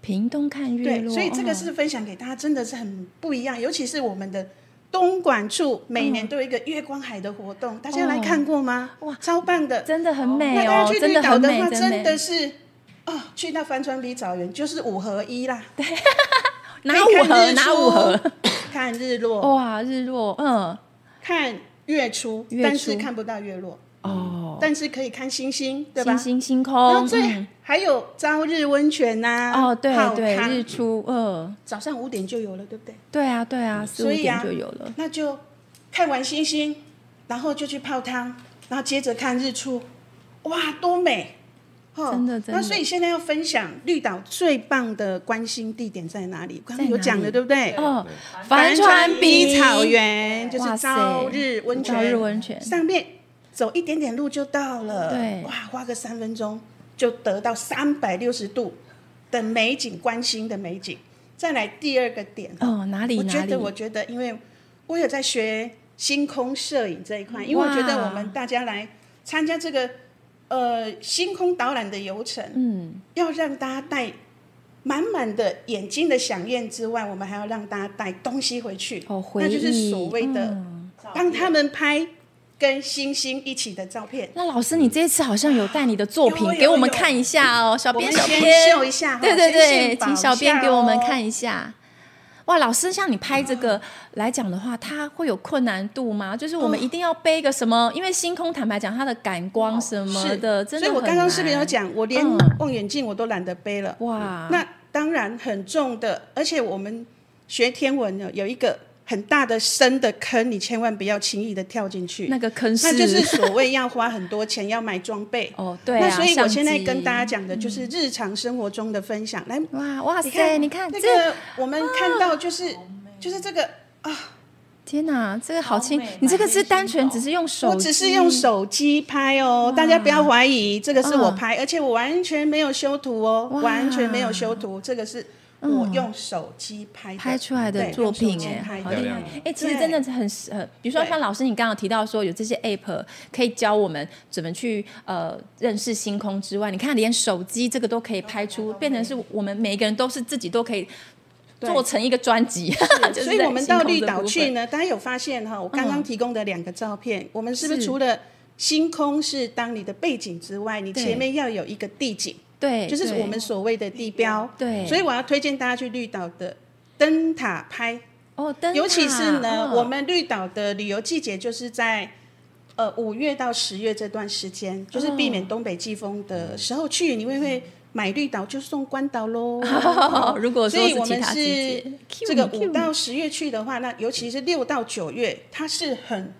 屏东看月落，对，所以这个是分享给大家，真的是很不一样，尤其是我们的。东莞处每年都有一个月光海的活动，大家来看过吗？哇，超棒的，真的很美哦！那大家去绿岛的话，真的的是哦，去到帆船比草原就是五合一啦。对，[laughs] 哪五合？哪五合？[coughs] 看日落。哇，日落，嗯，看月初，但是看不到月落哦，但是可以看星星，对吧？星星星空。然后最还有朝日温泉呐，哦，对对，日出，呃，早上五点就有了，对不对？对啊，对啊，四五点就有了。那就看完星星，然后就去泡汤，然后接着看日出，哇，多美！真的，真的。那所以现在要分享绿岛最棒的观星地点在哪里？刚刚有讲的，对不对？哦，帆船比草原就是朝日温泉，朝日温泉上面走一点点路就到了。对，哇，花个三分钟。就得到三百六十度的美景，关心的美景。再来第二个点哦，哪里？我觉得，我觉得，因为我有在学星空摄影这一块，因为我觉得我们大家来参加这个呃星空导览的游程，嗯，要让大家带满满的眼睛的饗宴之外，我们还要让大家带东西回去，哦，那就是所谓的帮他们拍。跟星星一起的照片。那老师，你这一次好像有带你的作品给我们看一下哦，小编小编秀一下，对对对，请小编给我们看一下。哇，老师，像你拍这个来讲的话，它会有困难度吗？就是我们一定要背一个什么？因为星空坦白讲，它的感光什么的，真的。所以我刚刚视频有讲，我连望远镜我都懒得背了。哇，那当然很重的，而且我们学天文的有一个。很大的深的坑，你千万不要轻易的跳进去。那个坑是，那就是所谓要花很多钱要买装备。[laughs] 哦，对啊。那所以我现在跟大家讲的就是日常生活中的分享。来，哇哇塞，你看这个，我们看到就是就是这个啊，天哪，这个好轻！你这个是单纯只是用手，我只是用手机拍哦，大家不要怀疑，这个是我拍，而且我完全没有修图哦，完全没有修图，这个是。我用手机拍拍出来的作品，哎，好厉害！哎，其实真的是很很，比如说像老师，你刚刚提到说有这些 app 可以教我们怎么去呃认识星空之外，你看连手机这个都可以拍出，变成是我们每一个人都是自己都可以做成一个专辑。[laughs] 所以，我们到绿岛去呢，大家有发现哈？我刚刚提供的两个照片，我们是不是除了星空是当你的背景之外，你前面要有一个地景？对，就是我们所谓的地标。对，所以我要推荐大家去绿岛的灯塔拍。哦，灯塔。尤其是呢，我们绿岛的旅游季节就是在呃五月到十月这段时间，就是避免东北季风的时候去，你会会买绿岛就送关岛喽。[laughs] 如果说所以我们是这个五到十月去的话，那尤其是六到九月，它是很。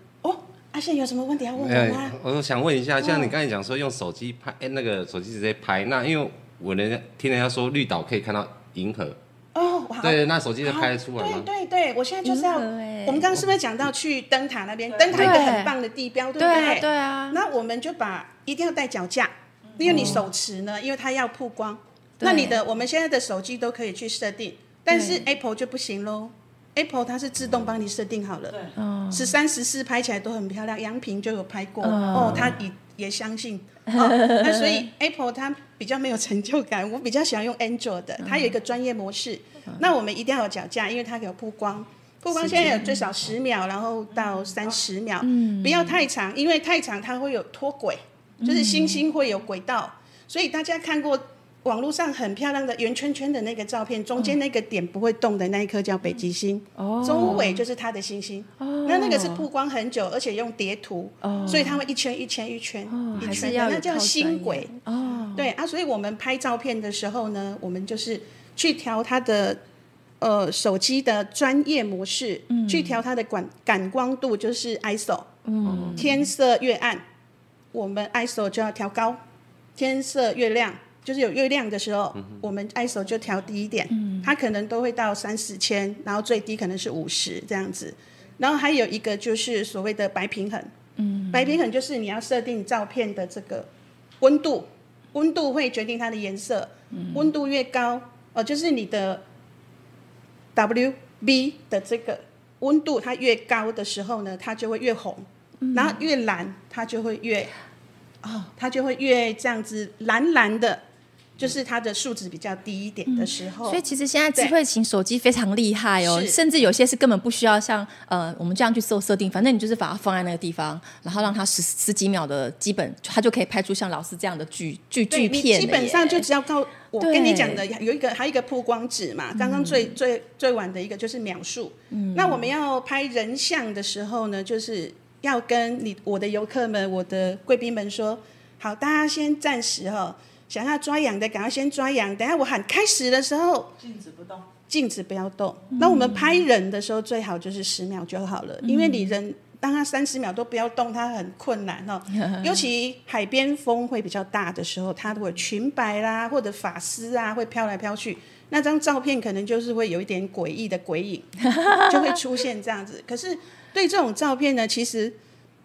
阿信有什么问题要问我吗？我想问一下，像你刚才讲说用手机拍，哎，那个手机直接拍，那因为我人家听人家说绿岛可以看到银河哦，对，那手机就拍得出来吗？对对对，我现在就是要，我们刚刚是不是讲到去灯塔那边？灯塔一个很棒的地标，对不对？对啊。那我们就把一定要带脚架，因为你手持呢，因为它要曝光。那你的我们现在的手机都可以去设定，但是 Apple 就不行喽。Apple 它是自动帮你设定好了，十三十四拍起来都很漂亮。杨平就有拍过哦，他也也相信。哦那所以 [laughs] Apple 它比较没有成就感，我比较喜欢用 Android 的，它有一个专业模式。那我们一定要有脚架，因为它有曝光，曝光现在有最少十秒，然后到三十秒，不要太长，因为太长它会有脱轨，就是星星会有轨道，所以大家看过。网络上很漂亮的圆圈圈的那个照片，中间那个点不会动的那一颗叫北极星，哦、周围就是它的星星。哦、那那个是曝光很久，而且用叠图，哦、所以它会一圈一圈一圈、哦、一圈的，那叫星轨。哦、对啊，所以我们拍照片的时候呢，我们就是去调它的呃手机的专业模式，嗯、去调它的感感光度，就是 ISO。嗯、天色越暗，我们 ISO 就要调高；天色越亮。就是有月亮的时候，嗯、我们 ISO 就调低一点，嗯、它可能都会到三四千，然后最低可能是五十这样子。然后还有一个就是所谓的白平衡，嗯、白平衡就是你要设定照片的这个温度，温度会决定它的颜色，嗯、温度越高，哦、呃，就是你的 WB 的这个温度它越高的时候呢，它就会越红，嗯、然后越蓝它就会越，哦，它就会越这样子蓝蓝的。就是它的数值比较低一点的时候。所以其实现在智慧型手机非常厉害哦，甚至有些是根本不需要像呃我们这样去做设定，反正你就是把它放在那个地方，然后让它十十几秒的基本，它就可以拍出像老师这样的剧剧剧片。基本上就只要告我跟你讲的有一个还有一个曝光值嘛，刚刚最最最晚的一个就是秒数。嗯，那我们要拍人像的时候呢，就是。要跟你我的游客们、我的贵宾们说，好，大家先暂时哈，想要抓痒的赶快先抓痒，等下我喊开始的时候，静止不动，静止不要动。嗯、那我们拍人的时候最好就是十秒就好了，嗯、因为你人当他三十秒都不要动，他很困难哦。嗯、[laughs] 尤其海边风会比较大的时候，他的裙摆啦或者发丝啊会飘来飘去，那张照片可能就是会有一点诡异的鬼影，就会出现这样子。可是。对这种照片呢，其实，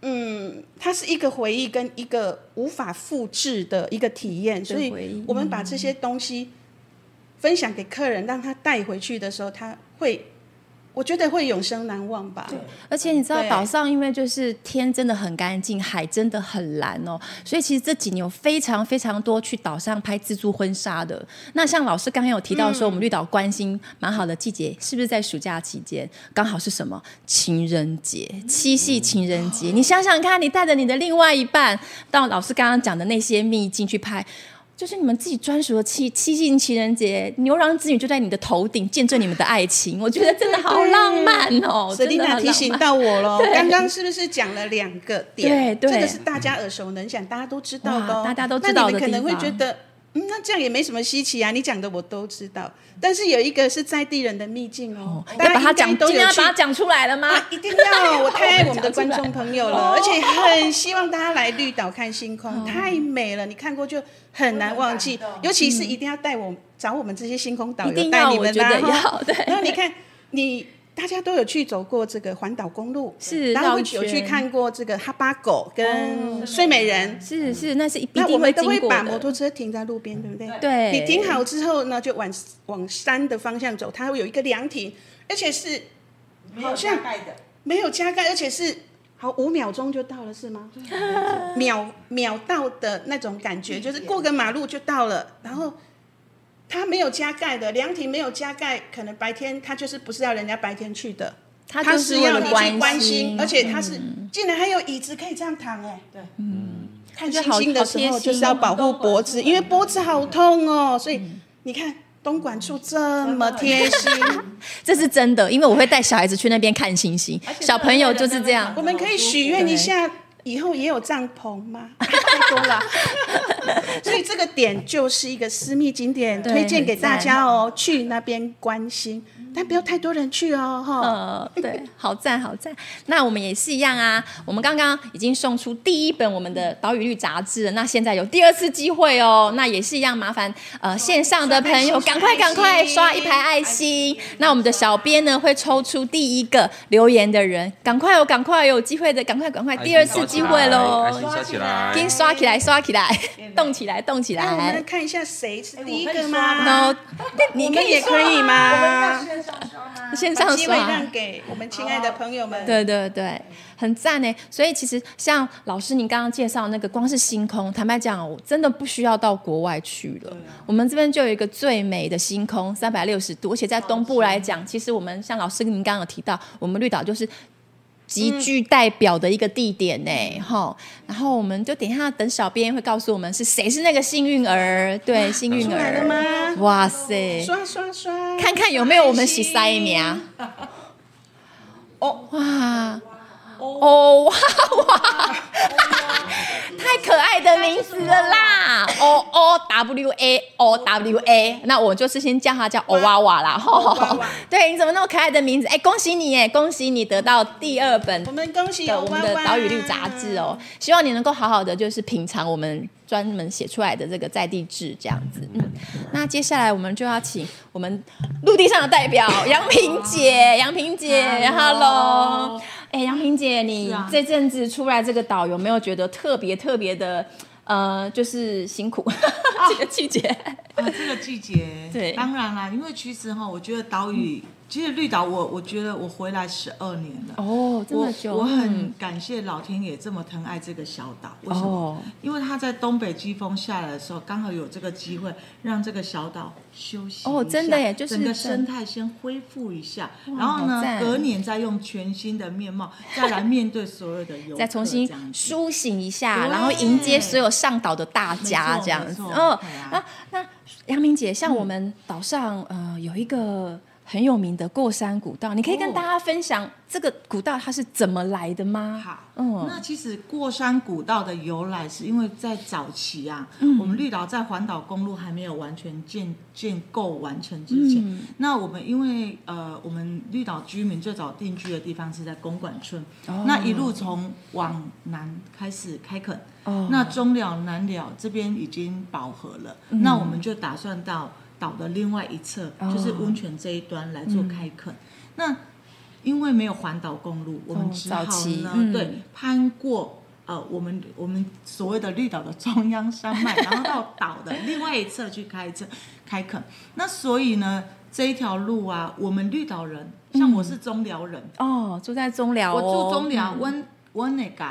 嗯，它是一个回忆跟一个无法复制的一个体验，所以我们把这些东西分享给客人，让他带回去的时候，他会。我觉得会永生难忘吧。对，而且你知道岛上因为就是天真的很干净，海真的很蓝哦，所以其实这几年有非常非常多去岛上拍自助婚纱的。那像老师刚刚有提到说，我们绿岛关心蛮好的季节，嗯、是不是在暑假期间？刚好是什么？情人节，七夕情人节。嗯、你想想看，你带着你的另外一半到老师刚刚讲的那些秘境去拍。就是你们自己专属的七七夕情人节，牛郎织女就在你的头顶见证你们的爱情，我觉得真的好浪漫哦。[laughs] 舍蒂娜提醒到我了，刚刚是不是讲了两个点？对，这个是大家耳熟能详，大家都知道的，大家都知道的。那你们可能会觉得。嗯，那这样也没什么稀奇啊！你讲的我都知道，但是有一个是在地人的秘境哦，要把它讲，今天要把它讲出来了吗？啊，一定要！我太爱我们的观众朋友了，而且很希望大家来绿岛看星空，太美了，你看过就很难忘记，尤其是一定要带我找我们这些星空导游带你们的，然后你看你。大家都有去走过这个环岛公路，是，然后有去看过这个哈巴狗跟睡美人，是是，那是一那我们都会把摩托车停在路边，对不对？对。你停好之后呢，就往往山的方向走，它会有一个凉亭，而且是好像没有加盖，而且是好五秒钟就到了，是吗？[laughs] 秒秒到的那种感觉，就是过个马路就到了，然后。它没有加盖的凉亭，没有加盖，可能白天它就是不是要人家白天去的，它是要你去关心，而且它是竟然还有椅子可以这样躺哎，对，嗯，看星星的时候就是要保护脖子，因为脖子好痛哦，所以你看东莞处这么贴心，[laughs] 这是真的，因为我会带小孩子去那边看星星，小朋友就是这样，我们可以许愿一下。以后也有帐篷吗？[laughs] 太多了，所以这个点就是一个私密景点，推荐给大家哦，去那边观星。但不要太多人去哦，哈。呃，对，好赞好赞。那我们也是一样啊，我们刚刚已经送出第一本我们的岛屿绿杂志了，那现在有第二次机会哦，那也是一样，麻烦呃线上的朋友赶快赶快刷一排爱心。那我们的小编呢会抽出第一个留言的人，赶快哦，赶快有机会的，赶快赶快，第二次机会喽！刷起来，给刷起来，刷起来，动起来，动起来。我们看一下谁是第一个吗？你们也可以吗？线上刷，让给我们亲爱的朋友们。对对对，很赞呢。所以其实像老师您刚刚介绍那个，光是星空，坦白讲，我真的不需要到国外去了。我们这边就有一个最美的星空，三百六十度，而且在东部来讲，其实我们像老师您刚刚有提到，我们绿岛就是。极具代表的一个地点呢，哈、嗯，然后我们就等一下等小编会告诉我们是谁是那个幸运儿，对，幸运儿？哇塞，刷刷刷，看看有没有我们洗塞米啊，哦，哇。哦哇哇，太可爱的名字了啦！O O W A O W A，那我就是先叫他叫欧娃娃啦。对，你怎么那么可爱的名字？哎，恭喜你哎，恭喜你得到第二本我们恭喜我们的岛屿绿杂志哦。希望你能够好好的就是品尝我们专门写出来的这个在地志这样子。嗯，那接下来我们就要请我们陆地上的代表杨萍姐，杨萍姐，Hello。哎，杨萍姐，你这阵子出来这个岛，有没有觉得特别特别的，呃，就是辛苦？[laughs] 这个季节，啊，这个季节，对，当然啦，因为其实哈，我觉得岛屿其实绿岛我我觉得我回来十二年了哦，这么久，我，我很感谢老天爷这么疼爱这个小岛，为什么？哦、因为他在东北季风下来的时候，刚好有这个机会让这个小岛休息哦，真的耶，就是整个生态先恢复一下，然后呢，隔年再用全新的面貌再来面对所有的游客，再重新苏醒一下，然后迎接所有上岛的大家这样子。哦，啊、那那杨明姐，像我们岛上、嗯、呃有一个。很有名的过山古道，你可以跟大家分享这个古道它是怎么来的吗？好，嗯，那其实过山古道的由来是因为在早期啊，嗯、我们绿岛在环岛公路还没有完全建建构完成之前，嗯、那我们因为呃，我们绿岛居民最早定居的地方是在公馆村，哦、那一路从往南开始开垦，哦、那中了南了这边已经饱和了，嗯、那我们就打算到。岛的另外一侧就是温泉这一端来做开垦，嗯、那因为没有环岛公路，我们只好呢，嗯、对，攀过呃我们我们所谓的绿岛的中央山脉，[laughs] 然后到岛的另外一侧去开车开垦。那所以呢，这一条路啊，我们绿岛人，像我是中寮人、嗯、哦，住在中寮、哦，我住中寮，温温那个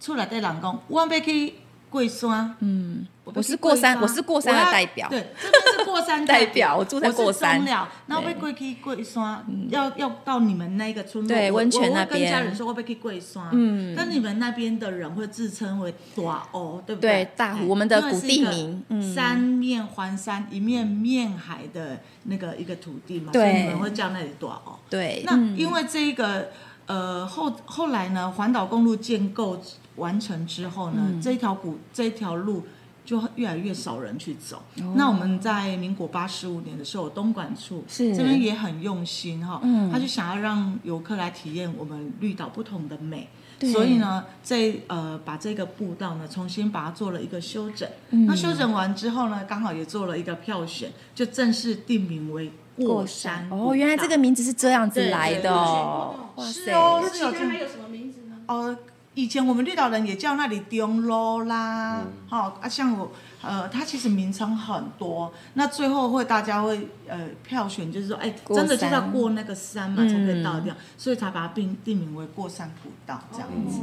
出来的人讲，我要去过山，嗯。我是过山，我是过山的代表。对，这边是过山 [laughs] 代表，我住在过山。我是中寮，然后被过去桂山，要要到你们那个村落。对，温泉那边。跟家人说，会被去过山。嗯。但你们那边的人会自称为大湖，对不对？对，大湖，我们的古地名。三面环山，一面面海的那个一个土地嘛，所以你们会叫那里大湖。对。那因为这个呃后后来呢，环岛公路建构完成之后呢，这条古这条路。就越来越少人去走。哦、那我们在民国八十五年的时候，东莞处是这边也很用心哈，嗯、他就想要让游客来体验我们绿岛不同的美，所以呢，在呃把这个步道呢重新把它做了一个修整。嗯、那修整完之后呢，刚好也做了一个票选，就正式定名为过山。哦，原来这个名字是这样子来的哦。哇塞，是哦，那其他还有什么名字呢？哦。以前我们绿岛人也叫那里中路啦，好、嗯、啊，像我。呃，它其实名称很多，那最后会大家会呃票选，就是说，哎，真的就要过那个山嘛，才可以到掉，所以才把它定定名为过山古道这样子。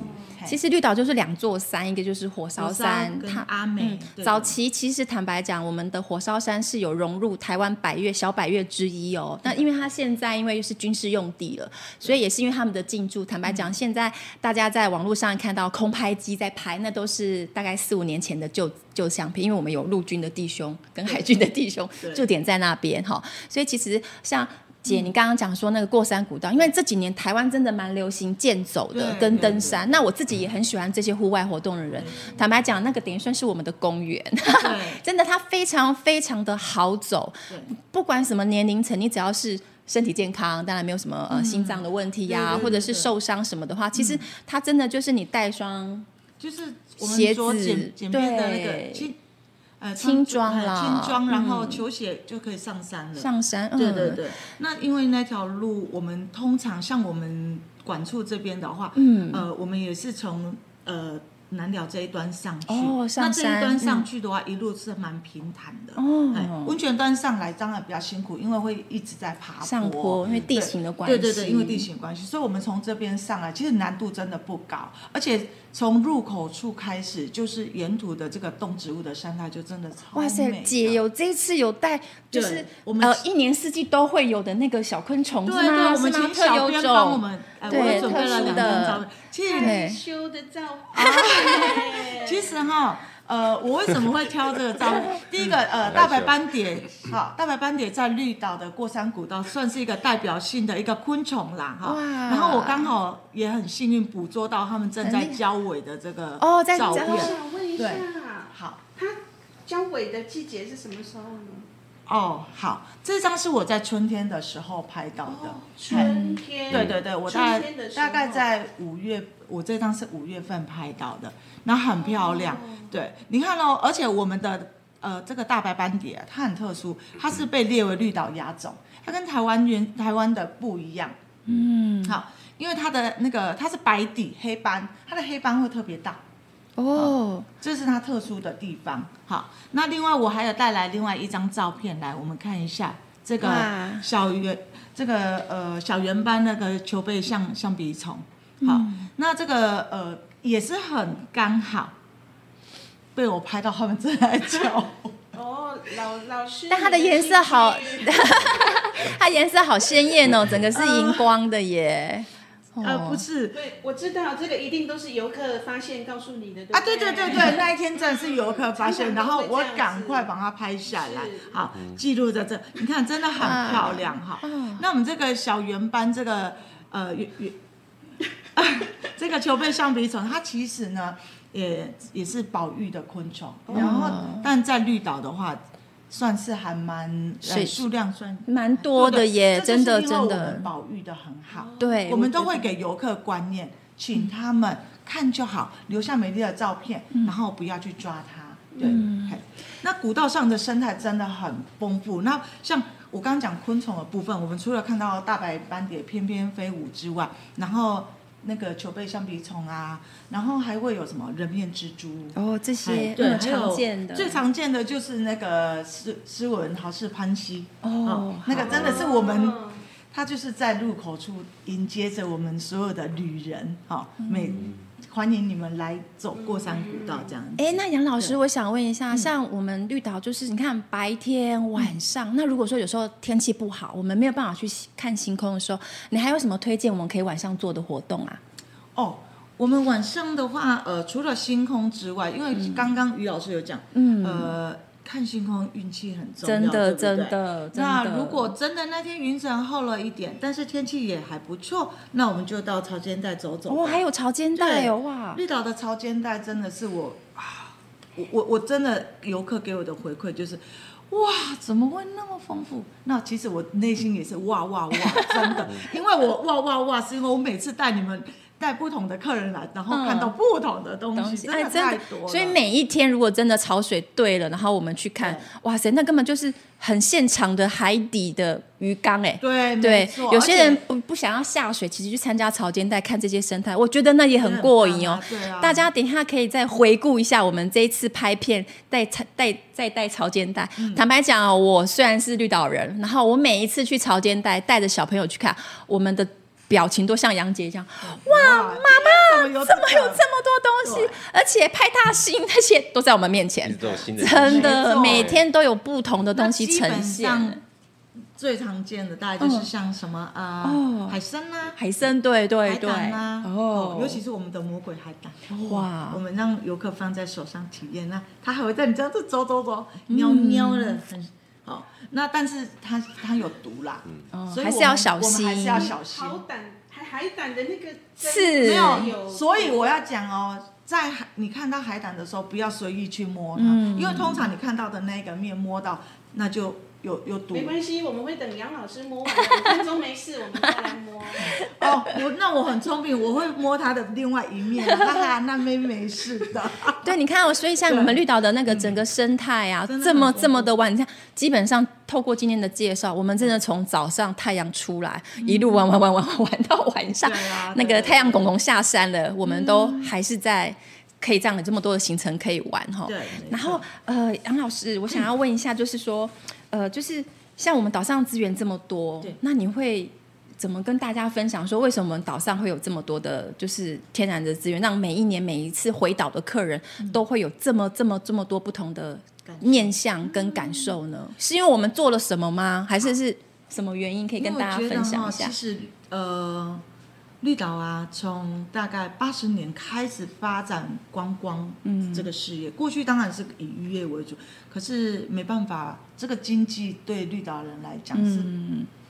其实绿岛就是两座山，一个就是火烧山，跟阿美。早期其实坦白讲，我们的火烧山是有融入台湾百越小百越之一哦。那因为它现在因为又是军事用地了，所以也是因为他们的进驻。坦白讲，现在大家在网络上看到空拍机在拍，那都是大概四五年前的旧旧相片。因为我们有陆军的弟兄跟海军的弟兄驻点在那边哈，所以其实像姐你刚刚讲说那个过山古道，因为这几年台湾真的蛮流行健走的跟登山，那我自己也很喜欢这些户外活动的人。坦白讲，那个等于算是我们的公园，[laughs] 真的它非常非常的好走，不管什么年龄层，你只要是身体健康，当然没有什么呃心脏的问题呀，或者是受伤什么的话，其实它真的就是你带双就是我们鞋子对。呃，轻装啦，轻装，然后球鞋就可以上山了。上山，对对对。那因为那条路，我们通常像我们管处这边的话，嗯，呃，我们也是从呃。南寮这一端上去，哦、上那这一端上去的话，嗯、一路是蛮平坦的。哦，温泉端上来当然比较辛苦，因为会一直在爬坡，上坡，因为地形的关系。对对对，因为地形关系，所以我们从这边上来，其实难度真的不高，而且从入口处开始，就是沿途的这个动植物的生态就真的超美。哇塞，姐有这一次有带，就是我们呃一年四季都会有的那个小昆虫，对对，我们请小编帮我们，我们准备了两张照片。其实修的照 [laughs] [laughs] 其实哈，呃，我为什么会挑这个照片？[laughs] 第一个，呃，大白斑蝶，好，大白斑蝶在绿岛的过山古道算是一个代表性的一个昆虫啦，哈。然后我刚好也很幸运捕捉到他们正在交尾的这个哦，在照片。我想问一下，好，它交尾的季节是什么时候呢？哦，好，这张是我在春天的时候拍到的。哦、春天，对对对，我大概大概在五月，我这张是五月份拍到的，那很漂亮。哦、对，你看哦，而且我们的呃这个大白斑蝶，它很特殊，它是被列为绿岛亚种，它跟台湾原台湾的不一样。嗯，好，因为它的那个它是白底黑斑，它的黑斑会特别大。哦，这是它特殊的地方。好，那另外我还有带来另外一张照片来，我们看一下这个小圆这个呃小圆斑那个球背象象鼻虫，好，嗯、那这个呃也是很刚好被我拍到后面这来叫。[laughs] 哦，老老师，但它的颜色好，[laughs] 它颜色好鲜艳哦，整个是荧光的耶。呃，不是，对，我知道这个一定都是游客发现告诉你的，对啊，对对对对，那一天真的是游客发现，然后我赶快把它拍下来，好，记录在这。你看，真的很漂亮哈。那我们这个小圆斑，这个呃圆圆，[laughs] 这个球背象鼻虫，它其实呢也也是保育的昆虫，然后但在绿岛的话。算是还蛮，呃、数量算蛮多的耶，真的真的。我们保育的很好，对，我们都会给游客观念，请他们看就好，留下美丽的照片，然后不要去抓它。对，那古道上的生态真的很丰富。那像我刚刚讲昆虫的部分，我们除了看到大白斑蝶翩翩飞舞之外，然后。那个球背橡皮虫啊，然后还会有什么人面蜘蛛。哦，这些对常见的，最常见的就是那个斯斯文豪氏潘西。哦，那个真的是我们，他就是在入口处迎接着我们所有的旅人，好每。欢迎你们来走过山古道，这样子。哎，那杨老师，我想问一下，像我们绿岛，就是你看白天、晚上，那如果说有时候天气不好，我们没有办法去看星空的时候，你还有什么推荐我们可以晚上做的活动啊？哦，我们晚上的话，呃，除了星空之外，因为刚刚于老师有讲，嗯，呃。看星空运气很重要，真的？真的。那如果真的那天云层厚了一点，但是天气也还不错，那我们就到潮间带走走。哦，还有潮间带哦，哇！绿岛的潮间带真的是我啊，我我我真的游客给我的回馈就是，哇，怎么会那么丰富？那其实我内心也是哇哇哇，真的，[laughs] 因为我哇哇哇是因为我每次带你们。带不同的客人来，然后看到不同的东西，哎，真的太多了。所以每一天如果真的潮水对了，然后我们去看，哇塞，那根本就是很现场的海底的鱼缸，哎，对对。有些人不不想要下水，其实去参加潮间带看这些生态，我觉得那也很过瘾哦。对啊。大家等一下可以再回顾一下我们这一次拍片带带再带潮间带。坦白讲哦，我虽然是绿岛人，然后我每一次去潮间带带着小朋友去看我们的。表情都像杨杰一样，哇，妈妈怎么有这么多东西？而且派大星那些都在我们面前，真的每天都有不同的东西呈现。最常见的大概就是像什么啊，海参啊，海参对对对，哦，尤其是我们的魔鬼海胆，哇，我们让游客放在手上体验，那它还会在你这样子走走走，喵喵的很。好，那但是它它有毒啦，嗯，所以还是要小心，还是要小心。海胆海海胆的那个刺没有，所以我要讲哦，在海你看到海胆的时候，不要随意去摸它，嗯，因为通常你看到的那个面摸到，那就。有有毒，没关系，我们会等杨老师摸完五分钟没事，我们再来摸。[laughs] 哦，我那我很聪明，我会摸他的另外一面，哈哈，那没没事的。[laughs] 对，你看，所以像我们绿岛的那个整个生态啊，[laughs] 这么这么的玩，你看，基本上透过今天的介绍，我们真的从早上太阳出来，一路玩玩玩玩玩到晚上，那个太阳公公下山了，我们都还是在。可以这样的这么多的行程可以玩哈，对。然后呃，杨老师，我想要问一下，就是说，呃，就是像我们岛上资源这么多，对，那你会怎么跟大家分享说，为什么我们岛上会有这么多的，就是天然的资源，让每一年每一次回岛的客人都会有这么这么这么多不同的面向跟感受呢？是因为我们做了什么吗？还是是什么原因？可以跟大家分享一下。其实呃。绿岛啊，从大概八十年开始发展观光这个事业，嗯、过去当然是以渔业为主，可是没办法，这个经济对绿岛人来讲是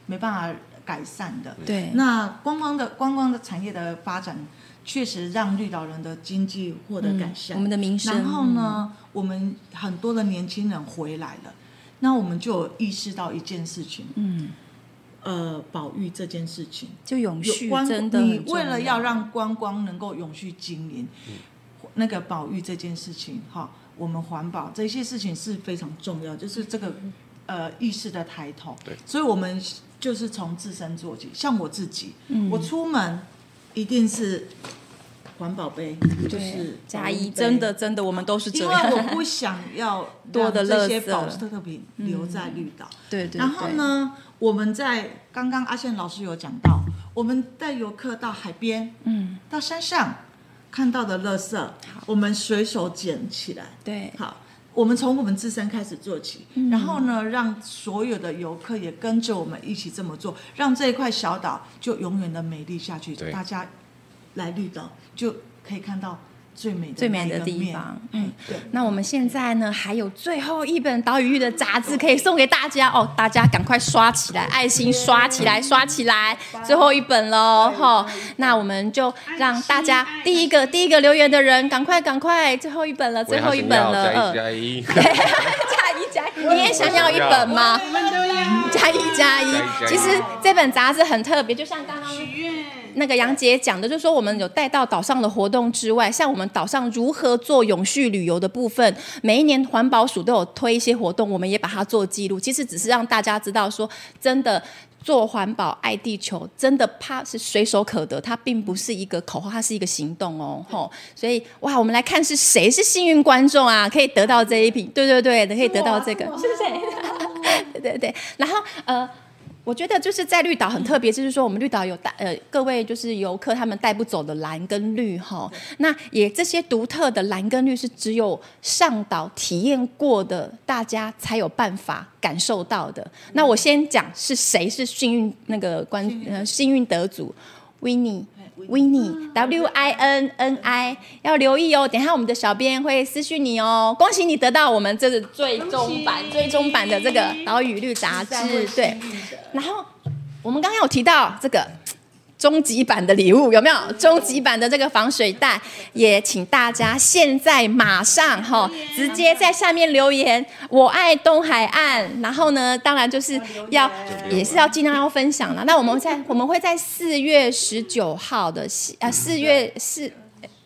没办法改善的。对、嗯，那观光的观光的产业的发展，确实让绿岛人的经济获得改善，嗯、我们的民生。然后呢，嗯、我们很多的年轻人回来了，那我们就有意识到一件事情，嗯。呃，保育这件事情就永续，真的，你为了要让观光能够永续经营，嗯、那个保育这件事情，哈，我们环保这些事情是非常重要，就是这个呃意识的抬头。对，所以我们就是从自身做起。像我自己，嗯、我出门一定是环保杯，就是加一，真的真的，我们都是这样。因为我不想要 [laughs] 多的这些保特特品留在绿岛。对对。然后呢？我们在刚刚阿宪老师有讲到，我们带游客到海边，嗯，到山上看到的垃圾，我们随手捡起来，对，好。我们从我们自身开始做起，嗯、然后呢，让所有的游客也跟着我们一起这么做，让这一块小岛就永远的美丽下去。大家来绿岛就可以看到。最美的最美的地方，嗯，对。那我们现在呢，还有最后一本岛屿的杂志可以送给大家哦，大家赶快刷起来，爱心刷起来，刷起来，最后一本喽，哈。那我们就让大家第一个第一个留言的人，赶快赶快，最后一本了，最后一本了，加一加一，[laughs] 加一加一，你也想要一本吗？加一加一。其实这本杂志很特别，就像刚刚。那个杨姐讲的，就是说我们有带到岛上的活动之外，像我们岛上如何做永续旅游的部分，每一年环保署都有推一些活动，我们也把它做记录。其实只是让大家知道说，真的做环保、爱地球，真的怕是随手可得，它并不是一个口号，它是一个行动哦。吼，所以哇，我们来看是谁是幸运观众啊，可以得到这一瓶，对对对，可以得到这个，是谁？[laughs] 对对对，然后呃。我觉得就是在绿岛很特别，就是说我们绿岛有带呃各位就是游客他们带不走的蓝跟绿哈，那也这些独特的蓝跟绿是只有上岛体验过的大家才有办法感受到的。那我先讲是谁是幸运那个关呃幸运得主，Winnie。Winnie，W I N N I，要留意哦。等一下我们的小编会私讯你哦。恭喜你得到我们这个最终版、最终版的这个岛屿绿杂志。对，然后我们刚刚有提到这个。终极版的礼物有没有？终极版的这个防水袋，也请大家现在马上哈，直接在下面留言“我爱东海岸”。然后呢，当然就是要也是要尽量要分享了。那我们在我们会在四月十九号的呃四月四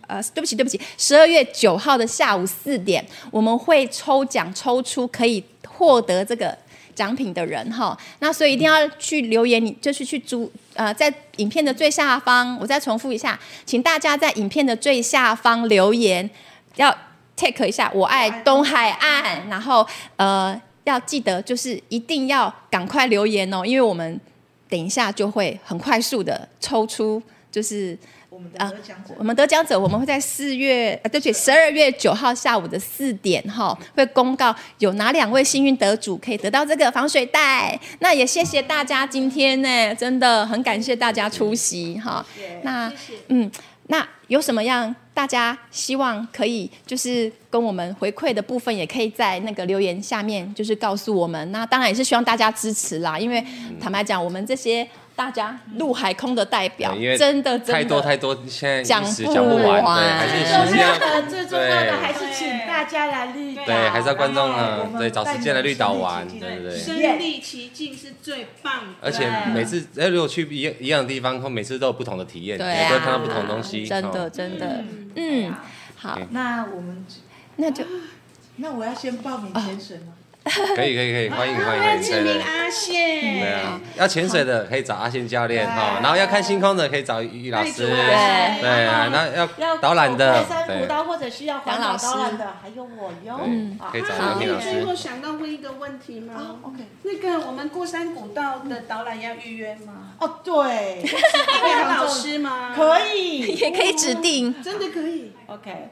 呃对不起对不起十二月九号的下午四点，我们会抽奖抽出可以获得这个。奖品的人哈，那所以一定要去留言，你就是去租呃，在影片的最下方，我再重复一下，请大家在影片的最下方留言，要 take 一下我爱东海岸，然后呃要记得就是一定要赶快留言哦，因为我们等一下就会很快速的抽出就是。啊，我们得奖者，我们会在四月，啊，对不起，十二月九号下午的四点哈，会公告有哪两位幸运得主可以得到这个防水袋。那也谢谢大家今天呢，真的很感谢大家出席哈。那嗯，那有什么样大家希望可以就是跟我们回馈的部分，也可以在那个留言下面就是告诉我们。那当然也是希望大家支持啦，因为坦白讲，我们这些。大家陆海空的代表，真的真的。太多太多，现在讲不完，还是时间最重要的还是请大家来绿岛，对，还是要观众呢，对，找时间来绿岛玩，对对对，身历其境是最棒的。而且每次哎，如果去一一样的地方，后每次都有不同的体验，对，都会看到不同东西，真的真的，嗯，好，那我们那就那我要先报名潜水吗？[laughs] 可以可以可以，欢迎欢迎欢迎！欢迎阿宪。对啊，要潜水的可以找阿宪教练哈，然后要看星空的可以找于老师。对对啊，那要导览的，登山步道或者需要环岛导览的，还有我哟。嗯，可以找杨平老师。最后想到问一个问题吗？OK，那个我们过山古道的导览要预约吗？哦，对。可以当老师吗？可以，[laughs] 也可以指定。真的可以。OK。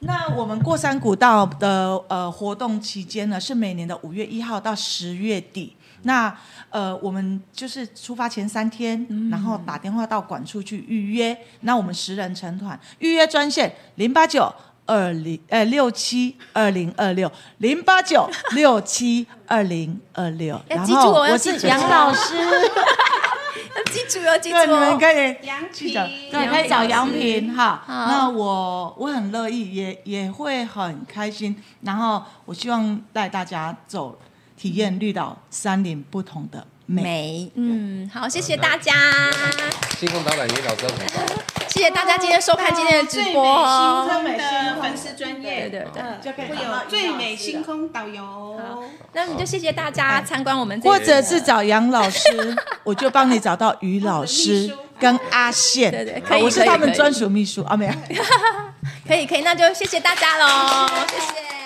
那我们过山古道的呃活动期间呢，是每年的五月一号到十月底。那呃，我们就是出发前三天，嗯、然后打电话到管处去预约。那我们十人成团，预约专线零八九二零呃六七二零二六零八九六七二零二六。然后我是杨老师。[laughs] 记住要记住，对，你们可以杨平，对，可以找杨平哈。那我我很乐意，也也会很开心。然后我希望带大家走体验绿岛山林不同的美。嗯，好，谢谢大家。星空导览员老师很棒。[laughs] 谢谢大家今天收看今天的直播哦。最美星空的粉丝专业，对对对，就可以有最美星空导游。那你就谢谢大家参观我们，或者是找杨老师，[laughs] 我就帮你找到于老师 [laughs] 跟阿宪，对对，可以，我是他们专属秘书啊，没有，可以可以，那就谢谢大家喽，谢谢。